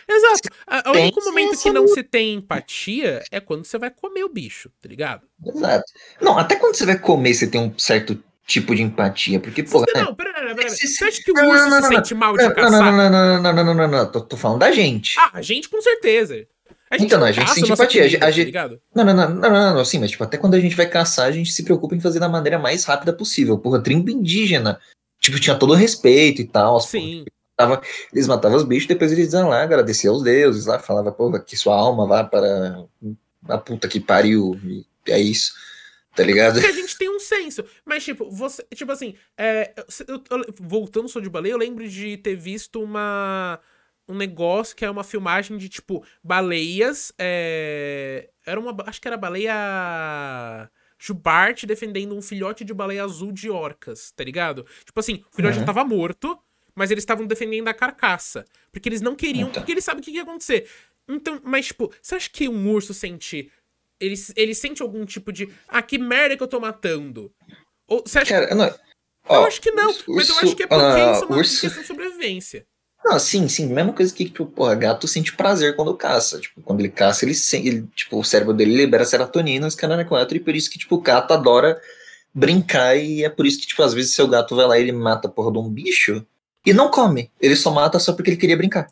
Exato. O único momento que não se tem empatia é quando você vai comer o bicho, tá ligado? Exato. Não, até quando você vai comer, você tem um certo tipo de empatia, porque, pô... Não, peraí, peraí. Você acha que o urso se sente mal de caçar? Não, não, não, não, não, não, não, Tô, falando da gente. Ah, a gente com certeza. então, a gente sente empatia. a gente... não, não, não, não, não, sim, mas tipo, até quando a gente vai caçar, a gente se preocupa em fazer da maneira mais rápida possível. Porra, tribo indígena, tipo, tinha todo o respeito e tal. Sim matava, eles matavam os bichos, depois eles iam lá, agradeciam aos deuses lá, falava, porra, que sua alma vá para a puta que pariu, e é isso. Tá ligado? Porque a gente tem um senso. Mas, tipo, você. Tipo assim, é, eu, eu, voltando sou de baleia, eu lembro de ter visto uma. Um negócio que é uma filmagem de, tipo, baleias. É, era uma. Acho que era baleia. Jubarte defendendo um filhote de baleia azul de orcas, tá ligado? Tipo assim, o filhote uhum. já tava morto mas eles estavam defendendo a carcaça. Porque eles não queriam, então. porque eles sabem o que ia acontecer. Então, mas, tipo, você acha que um urso sente. Ele, ele sente algum tipo de. Ah, que merda que eu tô matando? Ou você acha Cara, não, ó, eu acho que não, urso, mas eu acho que é porque uh, isso é uma urso... questão de sobrevivência. Não, sim, sim. Mesma coisa que, tipo, porra, gato sente prazer quando caça. Tipo, quando ele caça, ele sente. Ele, tipo, o cérebro dele libera serotonina, os caras é e por isso que, tipo, o gato adora brincar e é por isso que, tipo, às vezes seu gato vai lá e ele mata a porra de um bicho e não come. Ele só mata só porque ele queria brincar.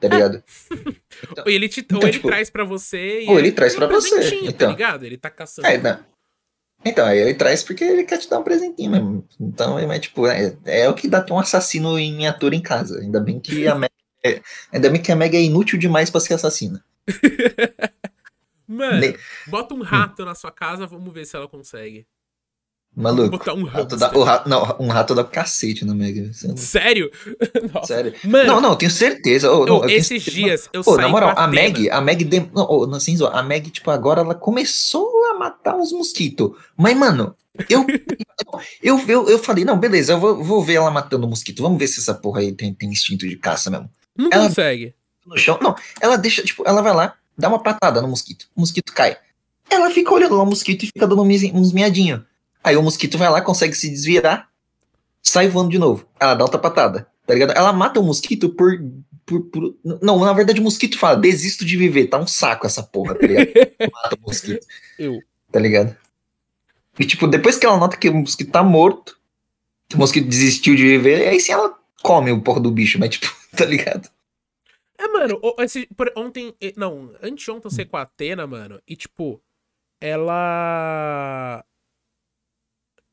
Tá ligado? [laughs] ou ele, te, Então, ou ele tipo, traz pra você e ou é ele traz um pra você, então. Tá ligado? Ele tá caçando. É, não. Então, aí ele traz porque ele quer te dar um presentinho mesmo. Então, é, tipo, é, é o que dá ter um assassino em miniatura em casa. Ainda bem que a Meg é, ainda bem que a Meg é inútil demais pra ser assassina. [laughs] Mano, bota um rato na sua casa, vamos ver se ela consegue. Maluco. Botar um Rato dá, o rato, não, um rato dá cacete no Meg. Você não- Sério? [laughs] Sério. Mano, Não, não, eu tenho certeza. Ô, não, tenho esses certeza. dias eu Pô, saí na moral, a. Meg, a Meg, dem- não, ô, não, zoar, a Meg, tipo, agora ela começou a matar uns mosquitos. Mas, mano, eu, [laughs] eu, eu, eu falei, não, beleza, eu vou, vou ver ela matando mosquito. Vamos ver se essa porra aí tem, tem instinto de caça mesmo. Não ela- consegue. No chão, não, ela deixa, tipo, ela vai lá, dá uma patada no mosquito, o mosquito cai. Ela fica olhando lá o mosquito e fica dando uns miadinhos. Aí o mosquito vai lá, consegue se desvirar, sai voando de novo. Ela dá outra patada, tá ligado? Ela mata o mosquito por. por, por- não, na verdade o mosquito fala, desisto de viver, tá um saco essa porra, tá ligado? [laughs] Mata o mosquito, Eu. tá ligado? E tipo, depois que ela nota que o mosquito tá morto, que o mosquito desistiu de viver, aí sim ela come o porra do bicho, mas tipo, [laughs] tá ligado? É, mano, esse- ontem. Não, anteontem eu sei com a Atena, mano, e tipo, ela.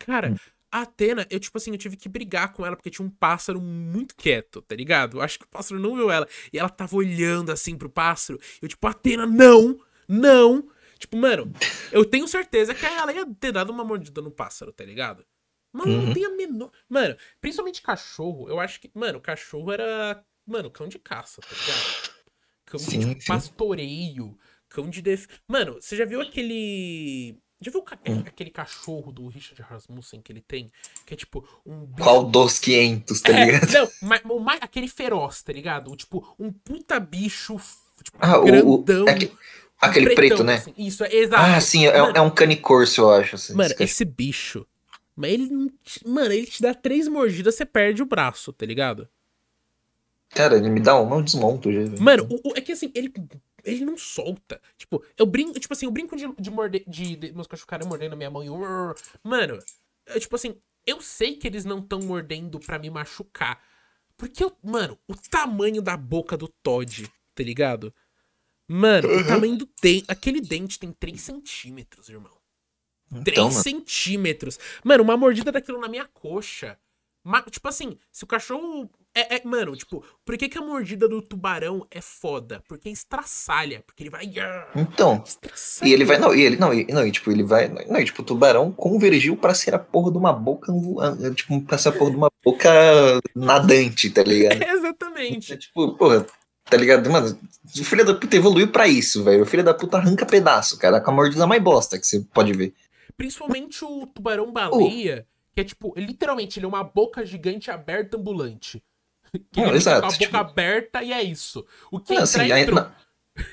Cara, Hum. a Atena, eu, tipo assim, eu tive que brigar com ela porque tinha um pássaro muito quieto, tá ligado? Eu acho que o pássaro não viu ela. E ela tava olhando assim pro pássaro. Eu, tipo, Atena, não! Não! Tipo, mano, eu tenho certeza que ela ia ter dado uma mordida no pássaro, tá ligado? Mas não Uhum. tem a menor. Mano, principalmente cachorro, eu acho que. Mano, cachorro era. Mano, cão de caça, tá ligado? Cão de Sim, tipo, sim. pastoreio. Cão de def... Mano, você já viu aquele. Já viu o ca- Hum. aquele cachorro do Richard Rasmussen que ele tem? Que é tipo um bicho. Qual dos 500, tá É, ligado? não, mas, o mais- aquele feroz, tá ligado? O, Tipo, um puta bicho. Tipo, Ah, o- o- grandão. aque- um aquele pretão, preto, né? assim. Isso, é exato. Ah, sim, é, Mano, é um canicorso, eu acho. Assim, Mano, esse esse bicho. Mas ele não. te- Mano, ele te dá três mordidas, você perde o braço, tá ligado? Cara, ele me dá uma, eu desmonto. Já. Mano, o, o- é que assim, ele, ele não solta. Tipo, eu brinco, tipo assim, eu brinco de, de morder, de, de meus cachorros ficarem mordendo a minha mão e. urr. Mano, é, tipo assim, eu sei que eles não estão mordendo pra me machucar. Porque, eu, mano, o tamanho da boca do Todd, tá ligado? Mano, o Uhum. tamanho do dente. Aquele dente tem 3 centímetros, irmão. 3 Então, mano, centímetros. Mano, uma mordida daquilo na minha coxa. Tipo assim, se o cachorro. É, é- mano, tipo, por que, que a mordida do tubarão é foda? Porque estraçalha. Porque ele vai. então. Estraçalha. E ele vai, não, e ele, não, e, não, e, tipo, ele vai, não, e, tipo, o tubarão convergiu pra ser a porra de uma boca, tipo, pra ser a porra de uma boca nadante, tá ligado? É, [laughs] exatamente. É, tipo, porra, tá ligado? Mano, o filho da puta evoluiu pra isso, velho. O filho da puta arranca pedaço, cara, com a mordida mais bosta que você pode ver. Principalmente o tubarão baleia, que é tipo, literalmente, ele é uma boca gigante aberta ambulante. Que Não, ele exato, com a boca tipo- aberta e é isso. O que Não, assim, aí- não,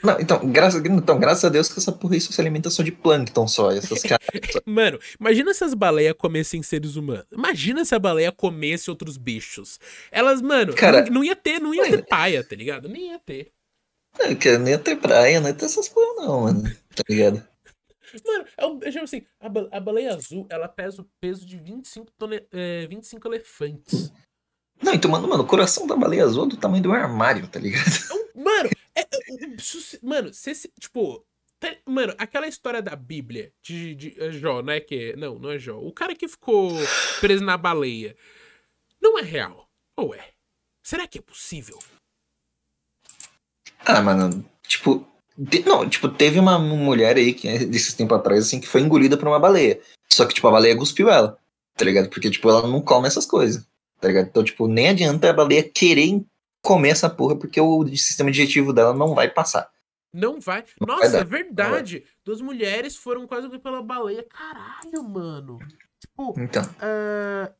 não, então, graças, então, graças a Deus que essa porra só se alimenta só de plâncton só. Essas. [laughs] Mano, imagina se as baleias comessem seres humanos. Imagina se a baleia comesse outros bichos. Elas, mano, Cara, não, não ia ter, não ia ter paia, tá ligado? Nem ia ter. Não, cara, não ia ter praia, não ia ter essas porra, não, mano. Tá ligado? Mano, é um- eu chamo assim, a, a baleia azul, ela pesa o peso de 25, tone, é, 25 elefantes. Não, então, mano, mano, o coração da baleia azul é do tamanho do armário, tá ligado? É mano, é, é, mano, se esse, tipo, mano, aquela história da Bíblia de, de é Jó, não é que, não, não é Jó. O cara que ficou preso na baleia, não é real, ou é? Será que é possível? Ah, mano, tipo. Não, tipo, teve uma mulher aí que é desses tempos atrás, assim, que foi engolida por uma baleia. Só que, tipo, a baleia cuspiu ela, tá ligado? Porque, tipo, ela não come essas coisas, tá ligado? Então, tipo, nem adianta a baleia querer comer essa porra, porque o sistema digestivo dela não vai passar. Não vai. Não Nossa, vai é verdade. Duas mulheres foram quase pela baleia. Caralho, mano. Tipo, Então, ah,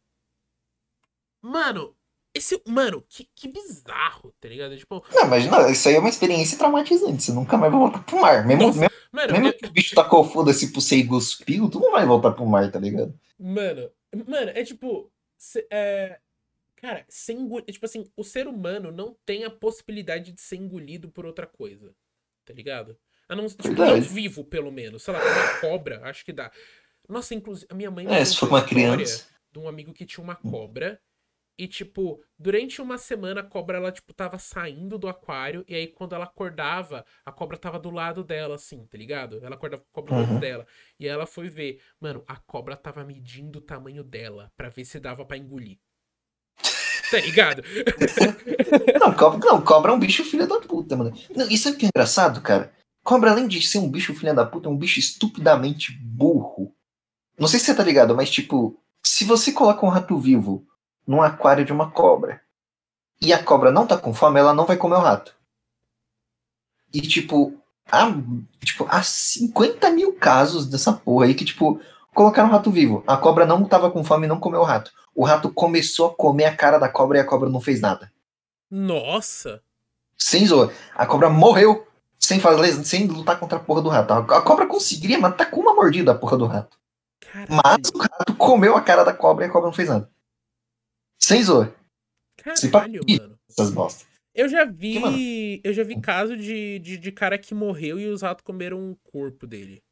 mano, esse, mano, que, que bizarro, tá ligado? Tipo, não, mas não, isso aí é uma experiência traumatizante. Você nunca mais vai voltar pro mar. Mesmo, Nossa, mesmo, mano, mesmo eu- que o bicho tacou foda-se pro você e cuspiu, tu não vai voltar pro mar, tá ligado? Mano, mano, é tipo. cê- é, cara, ser engol- é tipo assim, o ser humano não tem a possibilidade de ser engolido por outra coisa. Tá ligado? A não, tipo, não Verdade. vivo, pelo menos. Sei lá, uma cobra, acho que dá. Nossa, inclusive, a minha mãe É, se for uma criança. de um amigo que tinha uma cobra. E, tipo, durante uma semana a cobra, ela, tipo, tava saindo do aquário. E aí, quando ela acordava, a cobra tava do lado dela, assim, tá ligado? Ela acordava com a cobra do lado Uhum. dela. E ela foi ver. Mano, a cobra tava medindo o tamanho dela pra ver se dava pra engolir. Tá ligado? [laughs] Não, cobra, não, cobra é um bicho filho da puta, mano. Não, isso é que é engraçado, cara. Cobra, além de ser um bicho filho da puta, é um bicho estupidamente burro. Não sei se você tá ligado, mas tipo, se você coloca um rato vivo num aquário de uma cobra e a cobra não tá com fome, ela não vai comer o rato. E tipo, há, tipo, há 50 mil casos dessa porra aí que, tipo, colocaram um rato vivo. A cobra não tava com fome e não comeu o rato. O rato começou a comer a cara da cobra e a cobra não fez nada. Nossa! Sem zoa. A cobra morreu sem fazer, sem lutar contra a porra do rato. A cobra conseguiria matar com uma mordida a porra do rato. Caralho. Mas o rato comeu a cara da cobra e a cobra não fez nada. Sem zoa. Caralho, mano. Essas bosta. Eu já Que, vi. Eu já vi caso de, de, de cara que morreu e os ratos comeram o corpo dele.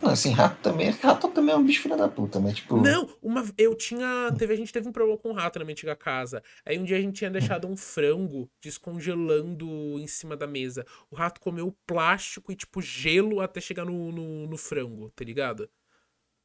Não, assim, rato também. Rato também é um bicho filho da puta, mas tipo. Não, uma, eu tinha. Teve, a gente teve um problema com rato na minha antiga casa. Aí um dia a gente tinha deixado um frango descongelando em cima da mesa. O rato comeu plástico e, tipo, gelo até chegar no, no, no frango, tá ligado?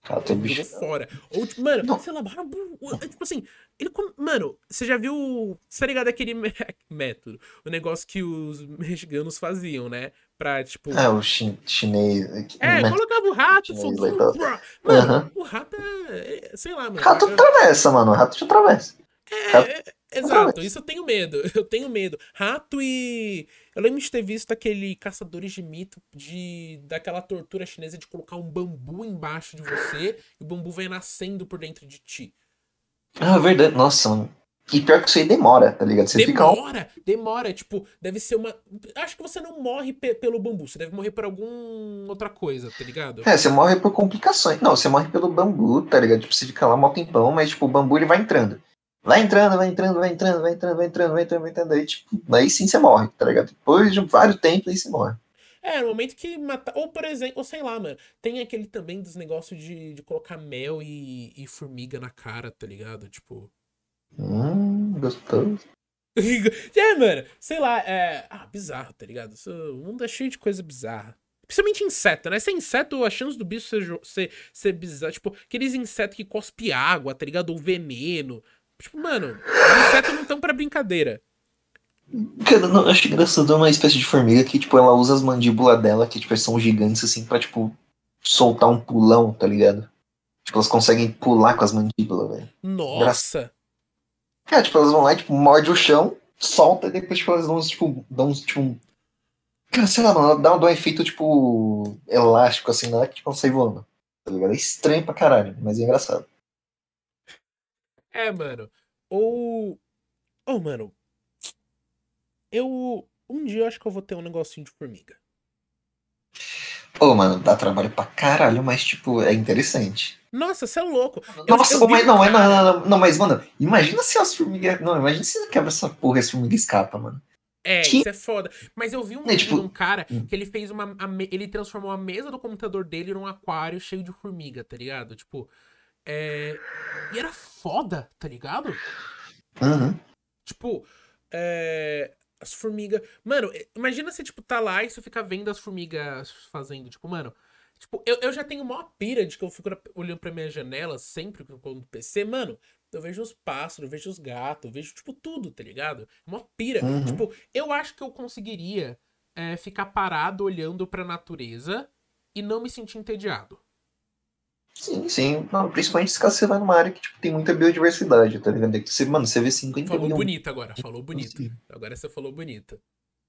Rato é Jogou bicho. fora. Ou, tipo, mano, Não. sei lá, o- tipo assim, ele. Mano, você já viu. Você tá ligado aquele mé- [laughs] método? O negócio que os mexicanos faziam, né? Pra, tipo. Ah, o chin- chinês. É, né? colocava o rato. [laughs] Mano, Aham. o rato é. Sei lá, mano. Rato atravessa, mano. Rato te atravessa. É, exato, isso eu tenho medo. [laughs] Eu tenho medo. Rato e. Eu lembro de ter visto aquele Caçadores de Mito de daquela tortura chinesa de colocar um bambu embaixo de você e o bambu vai nascendo por dentro de ti. Ah, verdade. Nossa. E pior que isso aí demora, tá ligado? Você fica. demora, demora. Tipo, deve ser uma. Acho que você não morre pe- pelo bambu, você deve morrer por alguma outra coisa, tá ligado? É, você morre por complicações. Não, você morre pelo bambu, tá ligado? Tipo, você fica lá mó tempão, mas tipo, o bambu ele vai entrando. Vai entrando, vai entrando, vai entrando, vai entrando, vai entrando, vai entrando, vai entrando. Aí, tipo, aí sim você morre, tá ligado? Depois de vários tempos, aí você morre. É, no momento que matar. Ou, por exemplo, ou sei lá, mano. Tem aquele também dos negócios de, de colocar mel e, e formiga na cara, tá ligado? Tipo. Hum, gostoso. [laughs] é, mano, sei lá, é. Ah, bizarro, tá ligado? O mundo é cheio de coisa bizarra. Principalmente inseto, né? Se é inseto, a chance do bicho ser, ser, ser bizarro. Tipo, aqueles insetos que cospe água, tá ligado? Ou veneno. Tipo, mano, os insetos não estão pra brincadeira. Cara, não, eu acho engraçado uma espécie de formiga que, tipo, ela usa as mandíbulas dela, que, tipo, são gigantes, assim, pra, tipo, soltar um pulão, tá ligado? Tipo, elas conseguem pular com as mandíbulas, velho. Nossa! É, tipo, elas vão lá tipo, morde o chão, solta, e depois, tipo, elas dão tipo, dão uns, tipo, um... Cara, sei lá, mano, dá, dá um efeito, tipo, elástico, assim, na hora que, tipo, ela sai voando. Tá ligado? É estranho pra caralho, mas é engraçado. É, mano. Ou. Oh, mano. Eu. Um dia eu acho que eu vou ter um negocinho de formiga. Pô, mano, dá trabalho pra caralho, mas, tipo, é interessante. Nossa, você é louco. Eu- Nossa, eu vi mas um não, mas não, não, não, mas, mano, imagina se as formigas. Não, imagina se você quebra essa porra e as formigas escapam, mano. É, Que- isso é foda. Mas eu vi um É, tipo- um cara Hum. que ele fez uma. a ele transformou a mesa do computador dele num aquário cheio de formiga, tá ligado? Tipo. É. E era foda, tá ligado? Uhum. Tipo, é. As formigas. Mano, imagina você, tipo, tá lá e você fica vendo as formigas fazendo. Tipo, mano. Tipo, eu, eu já tenho maior pira de que eu fico olhando pra minha janela sempre que eu no PC. Mano, eu vejo os pássaros, eu vejo os gatos, eu vejo, tipo, tudo, tá ligado? Mó pira. Uhum. Tipo, eu acho que eu conseguiria é, ficar parado olhando pra natureza e não me sentir entediado. Sim, sim. Não, principalmente se você vai numa área que tipo, tem muita biodiversidade, tá ligado? É que Você, mano, você vê 50 Falou milhões. bonito agora, falou bonito. Agora você falou bonito.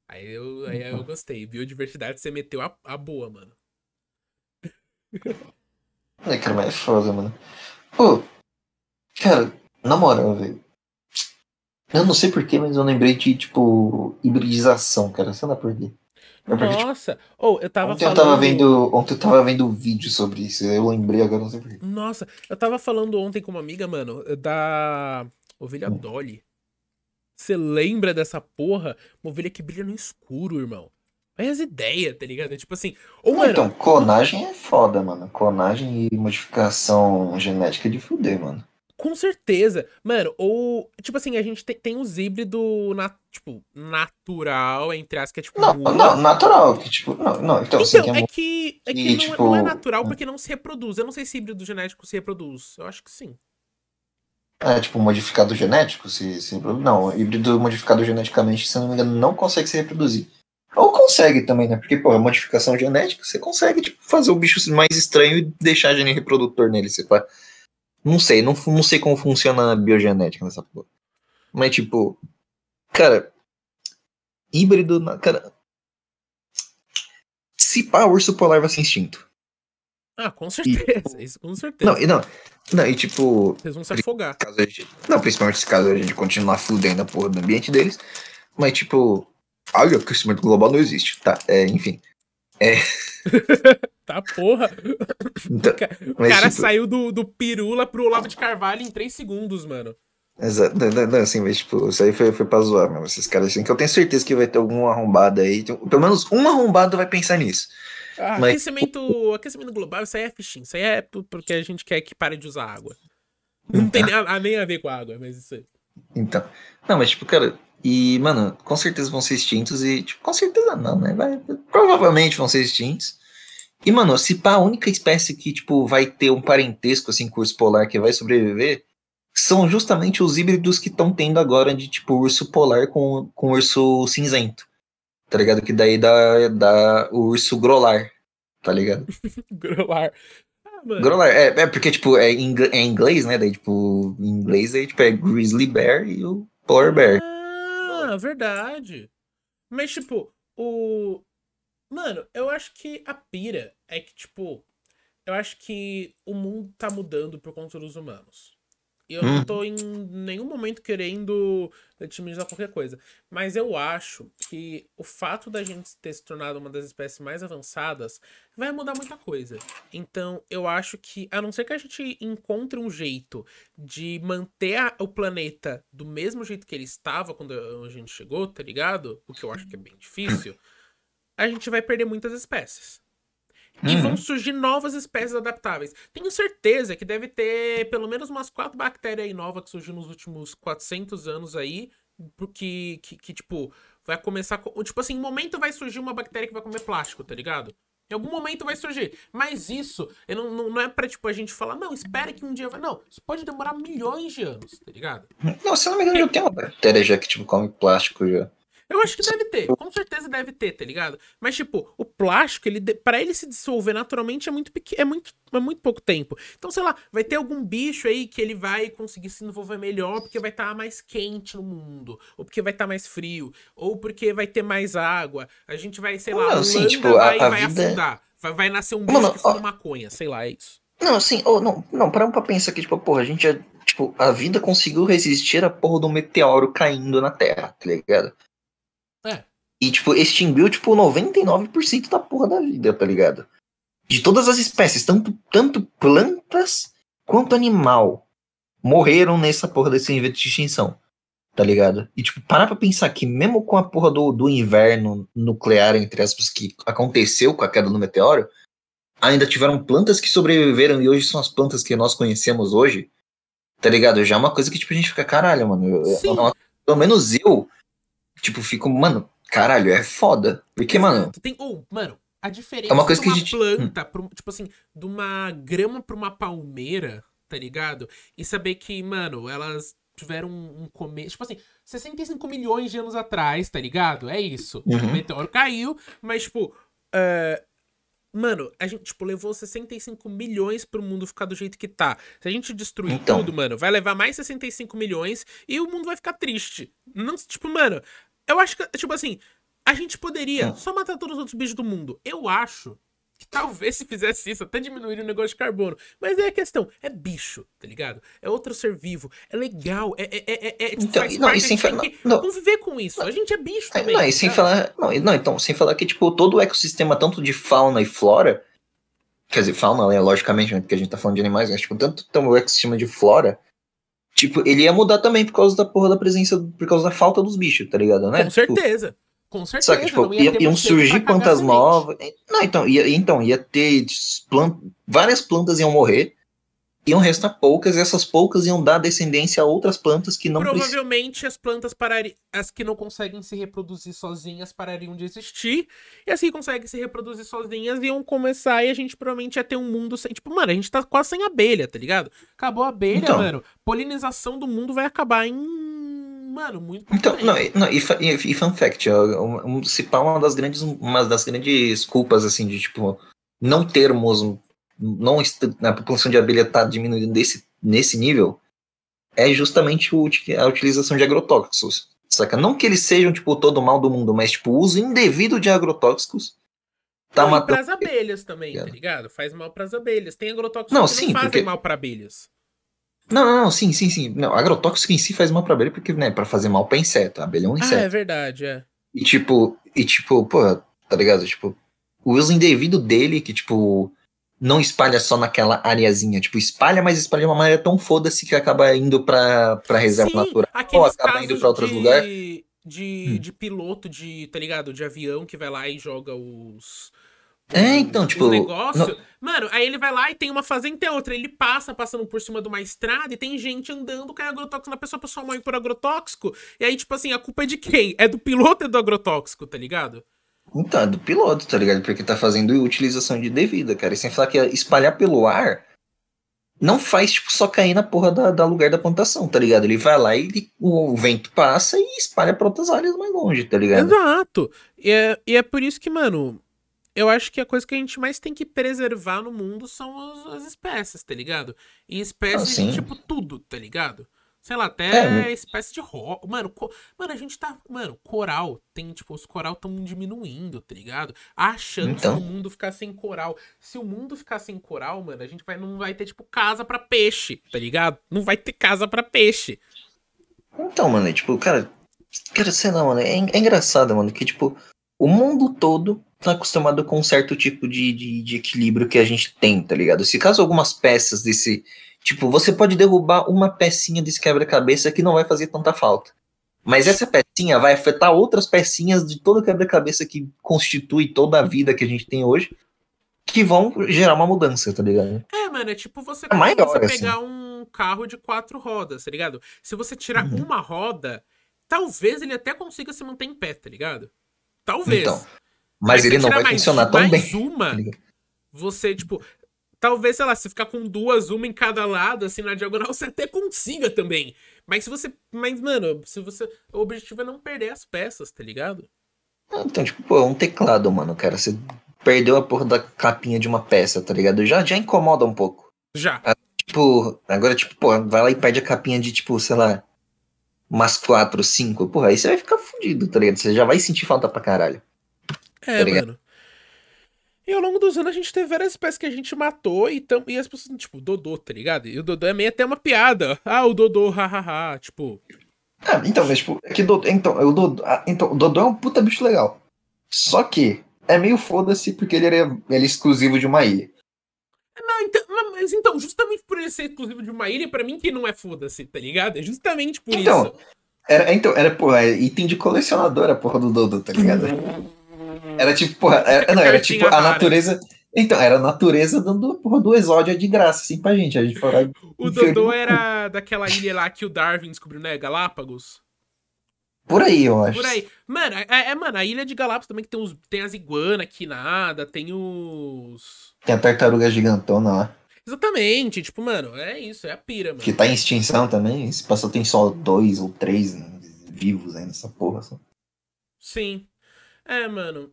Aí eu, aí eu gostei. Biodiversidade você meteu a, a boa, mano. É, cara, mas é foda, mano. Pô, cara, na moral, velho. Eu não sei porquê, mas eu lembrei de, tipo, hibridização, cara. Sei lá por quê. Tipo, Nossa! Ou eu tava ontem eu falando. tava vendo. Ontem eu tava vendo vídeo sobre isso. Eu lembrei agora, não sei porquê. Nossa, eu tava falando ontem com uma amiga, mano, da ovelha Hum. Dolly. Você lembra dessa porra? Uma ovelha que brilha no escuro, irmão. Olha as ideias, tá ligado? É tipo assim. Ou, mano, então, clonagem é foda, mano. Clonagem e modificação genética é de fuder, mano. Com certeza. Mano, ou. Tipo assim, a gente tem, tem os híbridos, na, tipo, natural, entre as que é tipo. Não, mula. não, natural. Que, tipo, não, não, então, assim, Então, que é é que, é que e, não, é- tipo, não é natural porque não se reproduz. Eu não sei se híbrido genético se reproduz. Eu acho que sim. é, tipo, modificado genético, se, se Não, híbrido modificado geneticamente, se não me engano, não consegue se reproduzir. Ou consegue também, né? Porque, pô, a modificação genética, você consegue, tipo, fazer o bicho mais estranho e deixar gene reprodutor nele, você pá. Não sei, não, não sei como funciona a biogenética nessa porra. Mas, tipo, cara, híbrido, na- cara. Se pá, urso polar vai ser instinto. Ah, com certeza. Isso com certeza. Não, e não, não, e tipo, Vocês vão se afogar. caso a gente, não, principalmente se caso a gente continuar fudendo a porra do ambiente deles, mas tipo, olha, o aquecimento global não existe, tá? É, enfim. [laughs] Tá, porra. Então, O cara tipo, saiu do, do Pirula pro Olavo de Carvalho em 3 segundos, mano. Exa- não, não, assim, mas tipo, isso aí foi, foi pra zoar mesmo, esses caras assim, que eu tenho certeza que vai ter algum arrombado aí, pelo menos um arrombado vai pensar nisso. Ah, Mas- aquecimento, aquecimento global, isso aí é fichinho. Isso aí é porque a gente quer que pare de usar água. Não tem nem a, nem a ver com a água, mas isso aí. Então, não, mas tipo, cara, e, mano, com certeza vão ser extintos e, tipo, com certeza não, né? Vai, provavelmente vão ser extintos. E, mano, se pá, a única espécie que, tipo, vai ter um parentesco, assim, com o urso polar que vai sobreviver, são justamente os híbridos que estão tendo agora de, tipo, urso polar com, com urso cinzento. Tá ligado? Que daí dá, dá o urso grolar, tá ligado? [laughs] Grolar. Ah, mano. Grolar, é, é porque, tipo, é, em ingl- é inglês, né? Daí, tipo, em inglês, aí, tipo, é grizzly bear e o polar bear. Verdade. Mas, tipo, o. Mano, eu acho que a pira é que, tipo, eu acho que o mundo tá mudando por conta dos humanos. Eu não Hum. tô em nenhum momento querendo legitimizar qualquer coisa. Mas eu acho que o fato da gente ter se tornado uma das espécies mais avançadas vai mudar muita coisa. Então, eu acho que, a não ser que a gente encontre um jeito de manter a- o planeta do mesmo jeito que ele estava quando a gente chegou, tá ligado? O que eu acho que é bem difícil. A gente vai perder muitas espécies. E Uhum. vão surgir novas espécies adaptáveis. Tenho certeza que deve ter pelo menos umas quatro bactérias aí novas que surgiram nos últimos 400 anos aí, porque que, que, tipo, vai começar. co- Tipo assim, em um momento vai surgir uma bactéria que vai comer plástico, tá ligado? Em algum momento vai surgir. Mas isso não, não, não é pra, tipo, a gente falar, não, espera que um dia vai. Não, isso pode demorar milhões de anos, tá ligado? Não, se eu não me engano, já tem uma bactéria já que, tipo, come plástico já. Eu acho que deve ter, com certeza deve ter, tá ligado? Mas, tipo, o plástico, ele, pra ele se dissolver naturalmente é muito pequeno, é muito, é muito pouco tempo. Então, sei lá, vai ter algum bicho aí que ele vai conseguir se desenvolver melhor porque vai estar mais quente no mundo, ou porque vai estar mais frio, ou porque vai ter mais água. A gente vai, sei lá, Não, a sim, tipo, a- vai, a vai vida- afundar. Vai, vai nascer um bicho Mano, que fuma maconha, sei lá, é isso. Não, assim, oh, não, não, paramos pra pensar que, tipo, porra, a gente já, tipo, a vida conseguiu resistir à porra do meteoro caindo na Terra, tá ligado? É. E, tipo, extinguiu, tipo, 99% da porra da vida, tá ligado? De todas as espécies, tanto, tanto plantas quanto animal, morreram nessa porra desse evento de extinção, tá ligado? E, tipo, parar pra pensar que mesmo com a porra do, do inverno nuclear, entre aspas, que aconteceu com a queda do meteoro, ainda tiveram plantas que sobreviveram e hoje são as plantas que nós conhecemos hoje, tá ligado? Já é uma coisa que, tipo, a gente fica, caralho, mano. eu- Sim. eu- pelo menos eu, tipo, fico, mano, caralho, é foda. Porque, mano, Exato. Tem, ou, mano, a diferença É uma coisa de que a uma gente- hum. planta, pro- tipo assim, de uma grama pra uma palmeira, tá ligado? E saber que, mano, elas tiveram um, um começo. Tipo assim, 65 milhões de anos atrás, tá ligado? É isso. Uhum. O meteoro caiu, mas, tipo. é, Mano, a gente, tipo, levou 65 milhões pro mundo ficar do jeito que tá. Se a gente destruir Então. tudo, mano, vai levar mais 65 milhões e o mundo vai ficar triste. Não, tipo, mano, eu acho que, tipo assim, a gente poderia Hum. só matar todos os outros bichos do mundo. Eu acho que [laughs] talvez se fizesse isso, até diminuiria o negócio de carbono. Mas é a questão, é bicho, tá ligado? É outro ser vivo, é legal, é, é, é, é, é tipo, Então, faz não, parte, e sem falar- não. conviver com isso. A gente é bicho É, também. não, tá e sem falar. Não, e- não, então, sem falar que, tipo, todo o ecossistema, tanto de fauna e flora. Quer dizer, fauna, né, logicamente, né, porque a gente tá falando de animais, mas, tipo, tanto então, o ecossistema de flora. Tipo, ele ia mudar também por causa da porra da presença, por causa da falta dos bichos, tá ligado, né? Com Tipo, certeza. Com certeza. Saca, tipo, não ia iam surgir plantas novas. Não, então ia, então, ia ter plan- várias plantas iam morrer, iam restar poucas, e essas poucas iam dar descendência a outras plantas que não precisam. Provavelmente as plantas parariam. As que não conseguem se reproduzir sozinhas parariam de existir. E as que conseguem se reproduzir sozinhas iam começar e a gente provavelmente ia ter um mundo sem. Tipo, mano, a gente tá quase sem abelha, tá ligado? Acabou a abelha, Então. mano. Polinização do mundo vai acabar em. Mano, muito Então, não, e- não, e, e, e fun fact, ó, se pá, uma das grandes, uma das grandes culpas, assim, de, tipo, não termos, não, a população de abelha tá diminuindo desse, nesse nível, é justamente a utilização de agrotóxicos, saca? Não que eles sejam, tipo, todo o mal do mundo, mas, tipo, o uso indevido de agrotóxicos tá Não, matando... pras abelhas também, tá Ligado? Faz mal pras abelhas. Tem agrotóxicos Não, que sim, não fazem porque- mal pra abelhas. Não, não, não, sim, sim, sim. Não, agrotóxico em si faz mal pra abelha, porque, né, pra fazer mal pra inseto, a abelha é um Ah, inseto. é verdade, é. E tipo, e tipo, pô, tá ligado? Tipo, o uso indevido dele, que, tipo, não espalha só naquela areazinha. Tipo, espalha, mas espalha de uma maneira tão foda-se que acaba indo pra, pra reserva Sim, natural. aqueles acaba indo pra outros de, lugares. De, Hum. de piloto de, tá ligado? De avião que vai lá e joga os. É, os- então, os tipo, negócio. não- Mano, aí ele vai lá e tem uma fazenda e tem outra. Ele passa passando por cima de uma estrada e tem gente andando com agrotóxico na pessoa, a pessoa morre por agrotóxico. E aí, tipo assim, a culpa é de quem? É do piloto ou é do agrotóxico, tá ligado? Então, é do piloto, tá ligado? Porque tá fazendo utilização de devida, cara. E sem falar que espalhar pelo ar não faz, tipo, só cair na porra da, da lugar da plantação, tá ligado? Ele vai lá e ele- o vento passa e espalha pra outras áreas mais longe, tá ligado? Exato. E é, e é por isso que, mano, eu acho que a coisa que a gente mais tem que preservar no mundo são as, as espécies, tá ligado? E espécies Ah, tipo tudo, tá ligado? Sei lá, até É, né? espécie de rock. Mano, co- mano, a gente tá. Mano, coral. Tem, tipo, os coral tão diminuindo, tá ligado? A chance Então. do mundo ficar sem coral. Se o mundo ficar sem coral, mano, a gente vai, não vai ter, tipo, casa pra peixe, tá ligado? Não vai ter casa pra peixe. Então, mano, é tipo, cara, cara, sei lá, mano, é, é engraçado, mano, que, tipo, o mundo todo tá acostumado com um certo tipo de, de, de equilíbrio que a gente tem, tá ligado? Se caso algumas peças desse, tipo, você pode derrubar uma pecinha desse quebra-cabeça que não vai fazer tanta falta. Mas essa pecinha vai afetar outras pecinhas de todo quebra-cabeça que constitui toda a vida que a gente tem hoje, que vão gerar uma mudança, tá ligado? É, mano, é tipo você, É maior, você assim. pegar um carro de quatro rodas, tá ligado? Se você tirar Uhum. uma roda, talvez ele até consiga se manter em pé, tá ligado? Talvez. Então, mas se ele não vai mais- funcionar tão bem. mais uma, tá você, tipo. Talvez, sei lá, se ficar com duas, uma em cada lado, assim, na diagonal, você até consiga também. Mas se você. Mas, mano, se você. O objetivo é não perder as peças, tá ligado? Então, tipo, pô, um teclado, mano, cara. Você perdeu a porra da capinha de uma peça, tá ligado? Já, já incomoda um pouco. Já. Tipo, agora, tipo, pô, vai lá e perde a capinha de, tipo, sei lá, umas quatro, cinco. Porra, aí você vai ficar fudido, tá ligado? Você já vai sentir falta pra caralho. É, Tá mano. E ao longo dos anos a gente teve várias espécies que a gente matou e, tam... e as pessoas, tipo, Dodô, tá ligado? E o Dodô é meio até uma piada. Ah, o Dodô, hahaha. Tipo, Ah, então, mas, tipo, é que Dodô, então, o Dodô, ah, então, o Dodô é um puta bicho legal. Só que é meio foda-se porque ele é, ele é exclusivo de uma ilha. Não, então, mas então, justamente por ele ser exclusivo de uma ilha, pra mim que não é foda-se, tá ligado? É justamente por Então, isso. Era, então, era, porra, é item de colecionador a porra do Dodô, tá ligado? Era tipo, porra, [laughs] era, não, era tipo a natureza. Então, era a natureza dando a porra do exódio de graça, assim, pra gente. A gente e O Dodô era daquela ilha lá que o Darwin descobriu, né? Galápagos. Por aí, eu acho. Por aí. Mano, é, é, mano, a ilha de Galápagos também que tem, os, tem as iguanas aqui nada, tem os. Tem a tartaruga gigantona lá, Exatamente, tipo, mano, é isso, é a pira, mano. que tá em extinção também. Esse passou tem só dois ou três né, vivos aí nessa porra. Só. Sim. É, mano.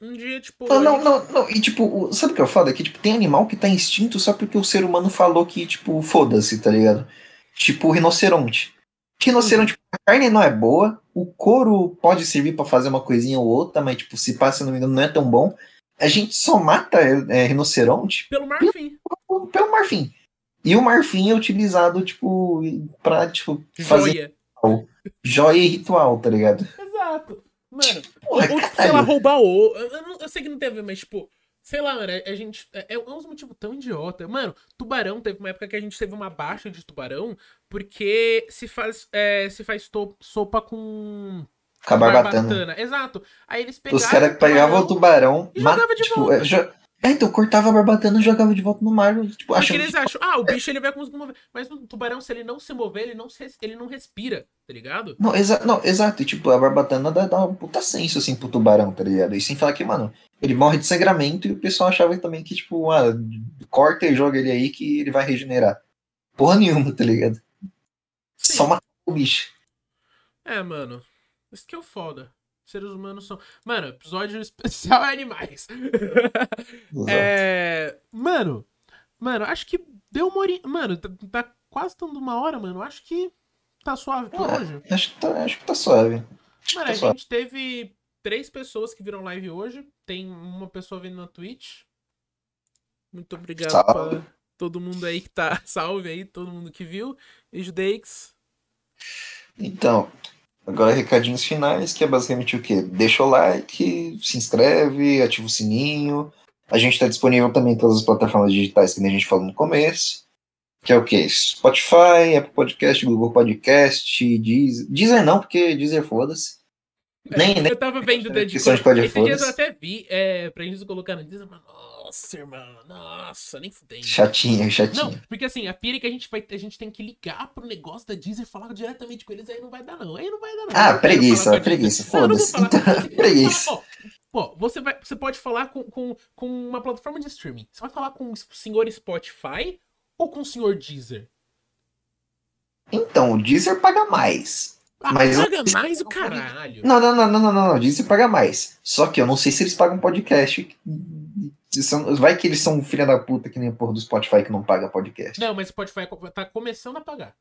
Um dia, tipo. Não, não, não, não. E tipo, sabe o que é foda? Que tipo, tem animal que tá extinto só porque o ser humano falou que, tipo, foda-se, tá ligado? Tipo o rinoceronte. Rinoceronte, a carne não é boa, o couro pode servir pra fazer uma coisinha ou outra, mas, tipo, se passa, se não me engano, não é tão bom. A gente só mata é, rinoceronte Pelo marfim. pelo marfim. E o marfim é utilizado, tipo, pra, tipo, fazer Joia. joia e ritual, tá ligado? Exato. Mano, Porra, ou, tipo, sei lá, roubar o. Eu, eu sei que não tem a ver, mas, tipo, sei lá, mano, a gente. É, é uns motivos tão idiota. Mano, tubarão, teve uma época que a gente teve uma baixa de tubarão, porque se faz, é, se faz to- sopa com. Com a barbatana. Exato. Aí eles pegavam. Os caras pegavam o tubarão. e jogava de tipo, volta. É, é, então cortava a barbatana e jogava de volta no mar. Tipo, Porque eles acham, ah, o bicho ele vai conseguir mover. Mas o tubarão, se ele não se mover, ele não, se, ele não respira, tá ligado? Não, exa não, exato. E, tipo, a barbatana dá, dá um puta senso, assim, pro tubarão, tá ligado? E sem falar que, mano, ele morre de sangramento e o pessoal achava também que, tipo, ah, corta e joga ele aí que ele vai regenerar. Porra nenhuma, tá ligado? Sim. Só matar o bicho. É, mano. Isso que é o foda. Seres humanos são. Mano, episódio [laughs] especial é animais. é. Mano. Mano, acho que deu uma horinha. Mano, tá, tá quase dando uma hora, mano. Acho que tá suave por Ah, hoje. Acho que tá, acho que tá suave. Mano, tá a suave. gente teve três pessoas que viram live hoje. Tem uma pessoa vendo na Twitch. Muito obrigado Salve. pra todo mundo aí que tá. [laughs] Salve aí, todo mundo que viu. Beijo, Dakes. Então, agora recadinhos finais, que é basicamente o quê? Deixa o like, se inscreve, ativa o sininho. A gente está disponível também em todas as plataformas digitais que nem a gente falou no começo. Que é o quê? Spotify, Apple Podcast, Google Podcast, Deezer. Deezer não, porque Deezer foda-se. Nem, nem. Eu tava vendo [laughs] da Questão de código, Esses dias eu até vi, é, pra gente colocar no Disney, mas nossa, irmão, nossa, nem fudendo. Chatinho, chatinho. Não, porque assim, a pira é que a gente vai, a gente tem que ligar pro negócio da Deezer e falar diretamente com eles, aí não vai dar não, aí não vai dar não. Ah, preguiça, preguiça, foda-se. Então, [laughs] preguiça. Pô, você, vai, você pode falar com, com, com uma plataforma de streaming. Você vai falar com o senhor Spotify ou com o senhor Deezer? Então, o Deezer paga mais. Ah, Mas eu- paga mais o caralho. Não, não, não, não, não, não, não. Deezer paga mais. Só que eu não sei se eles pagam podcast. São- Vai que eles são um filho da puta que nem a porra do Spotify que não paga podcast. Não, mas o Spotify tá começando a pagar.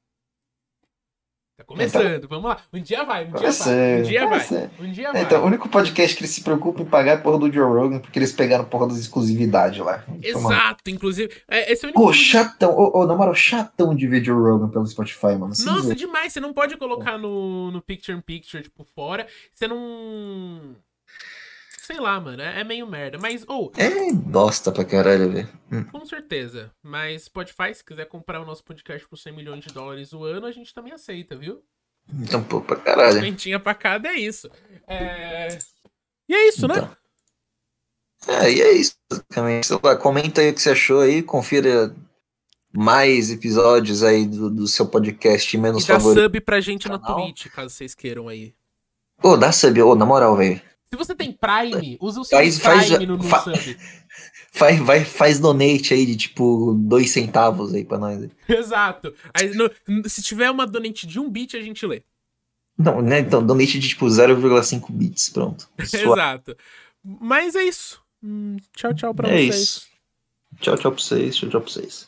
Tá começando, vamos lá. Um dia vai, um dia Vai Um dia vai. Um dia vai. Então, o único podcast que eles se preocupam em pagar é porra do Joe Rogan, porque eles pegaram porra das exclusividades lá. Então, Exato, inclusive. É, esse é o único. Pô, chatão. Ô, ô, na moral, chatão de ver Joe Rogan pelo Spotify, mano. Sem Nossa, zoeira. demais. Você não pode colocar no, no Picture in Picture, tipo, fora. Você não. Sei lá, mano. É, é meio merda. Mas, ou, É bosta pra caralho, velho. Hum. com certeza. Mas Spotify, se quiser comprar o nosso podcast por 100 milhões de dólares o ano, a gente também aceita, viu? Então, pô, pra caralho. Quentinha pra cada é isso. É... E é isso, né? Então. É, e é isso. basicamente. Lá, comenta aí o que você achou aí, confira mais episódios aí do, do seu podcast menos E dá favorito. sub pra gente na. Twitch, caso vocês queiram aí. Ô, dá sub, ô, na moral, velho. Se você tem Prime, usa o seu Faz- faz- Prime no, no fa- sub. [laughs] Faz, vai, faz donate aí de tipo dois centavos aí pra nós. Exato. Aí, no- se tiver uma donate de um bit, a gente lê. Não, né? Então, donate de tipo 0,5 bits, pronto. [laughs] Exato. Mas é isso. Hum, tchau, tchau pra É vocês. isso. Tchau, tchau pra vocês. Tchau, tchau pra vocês.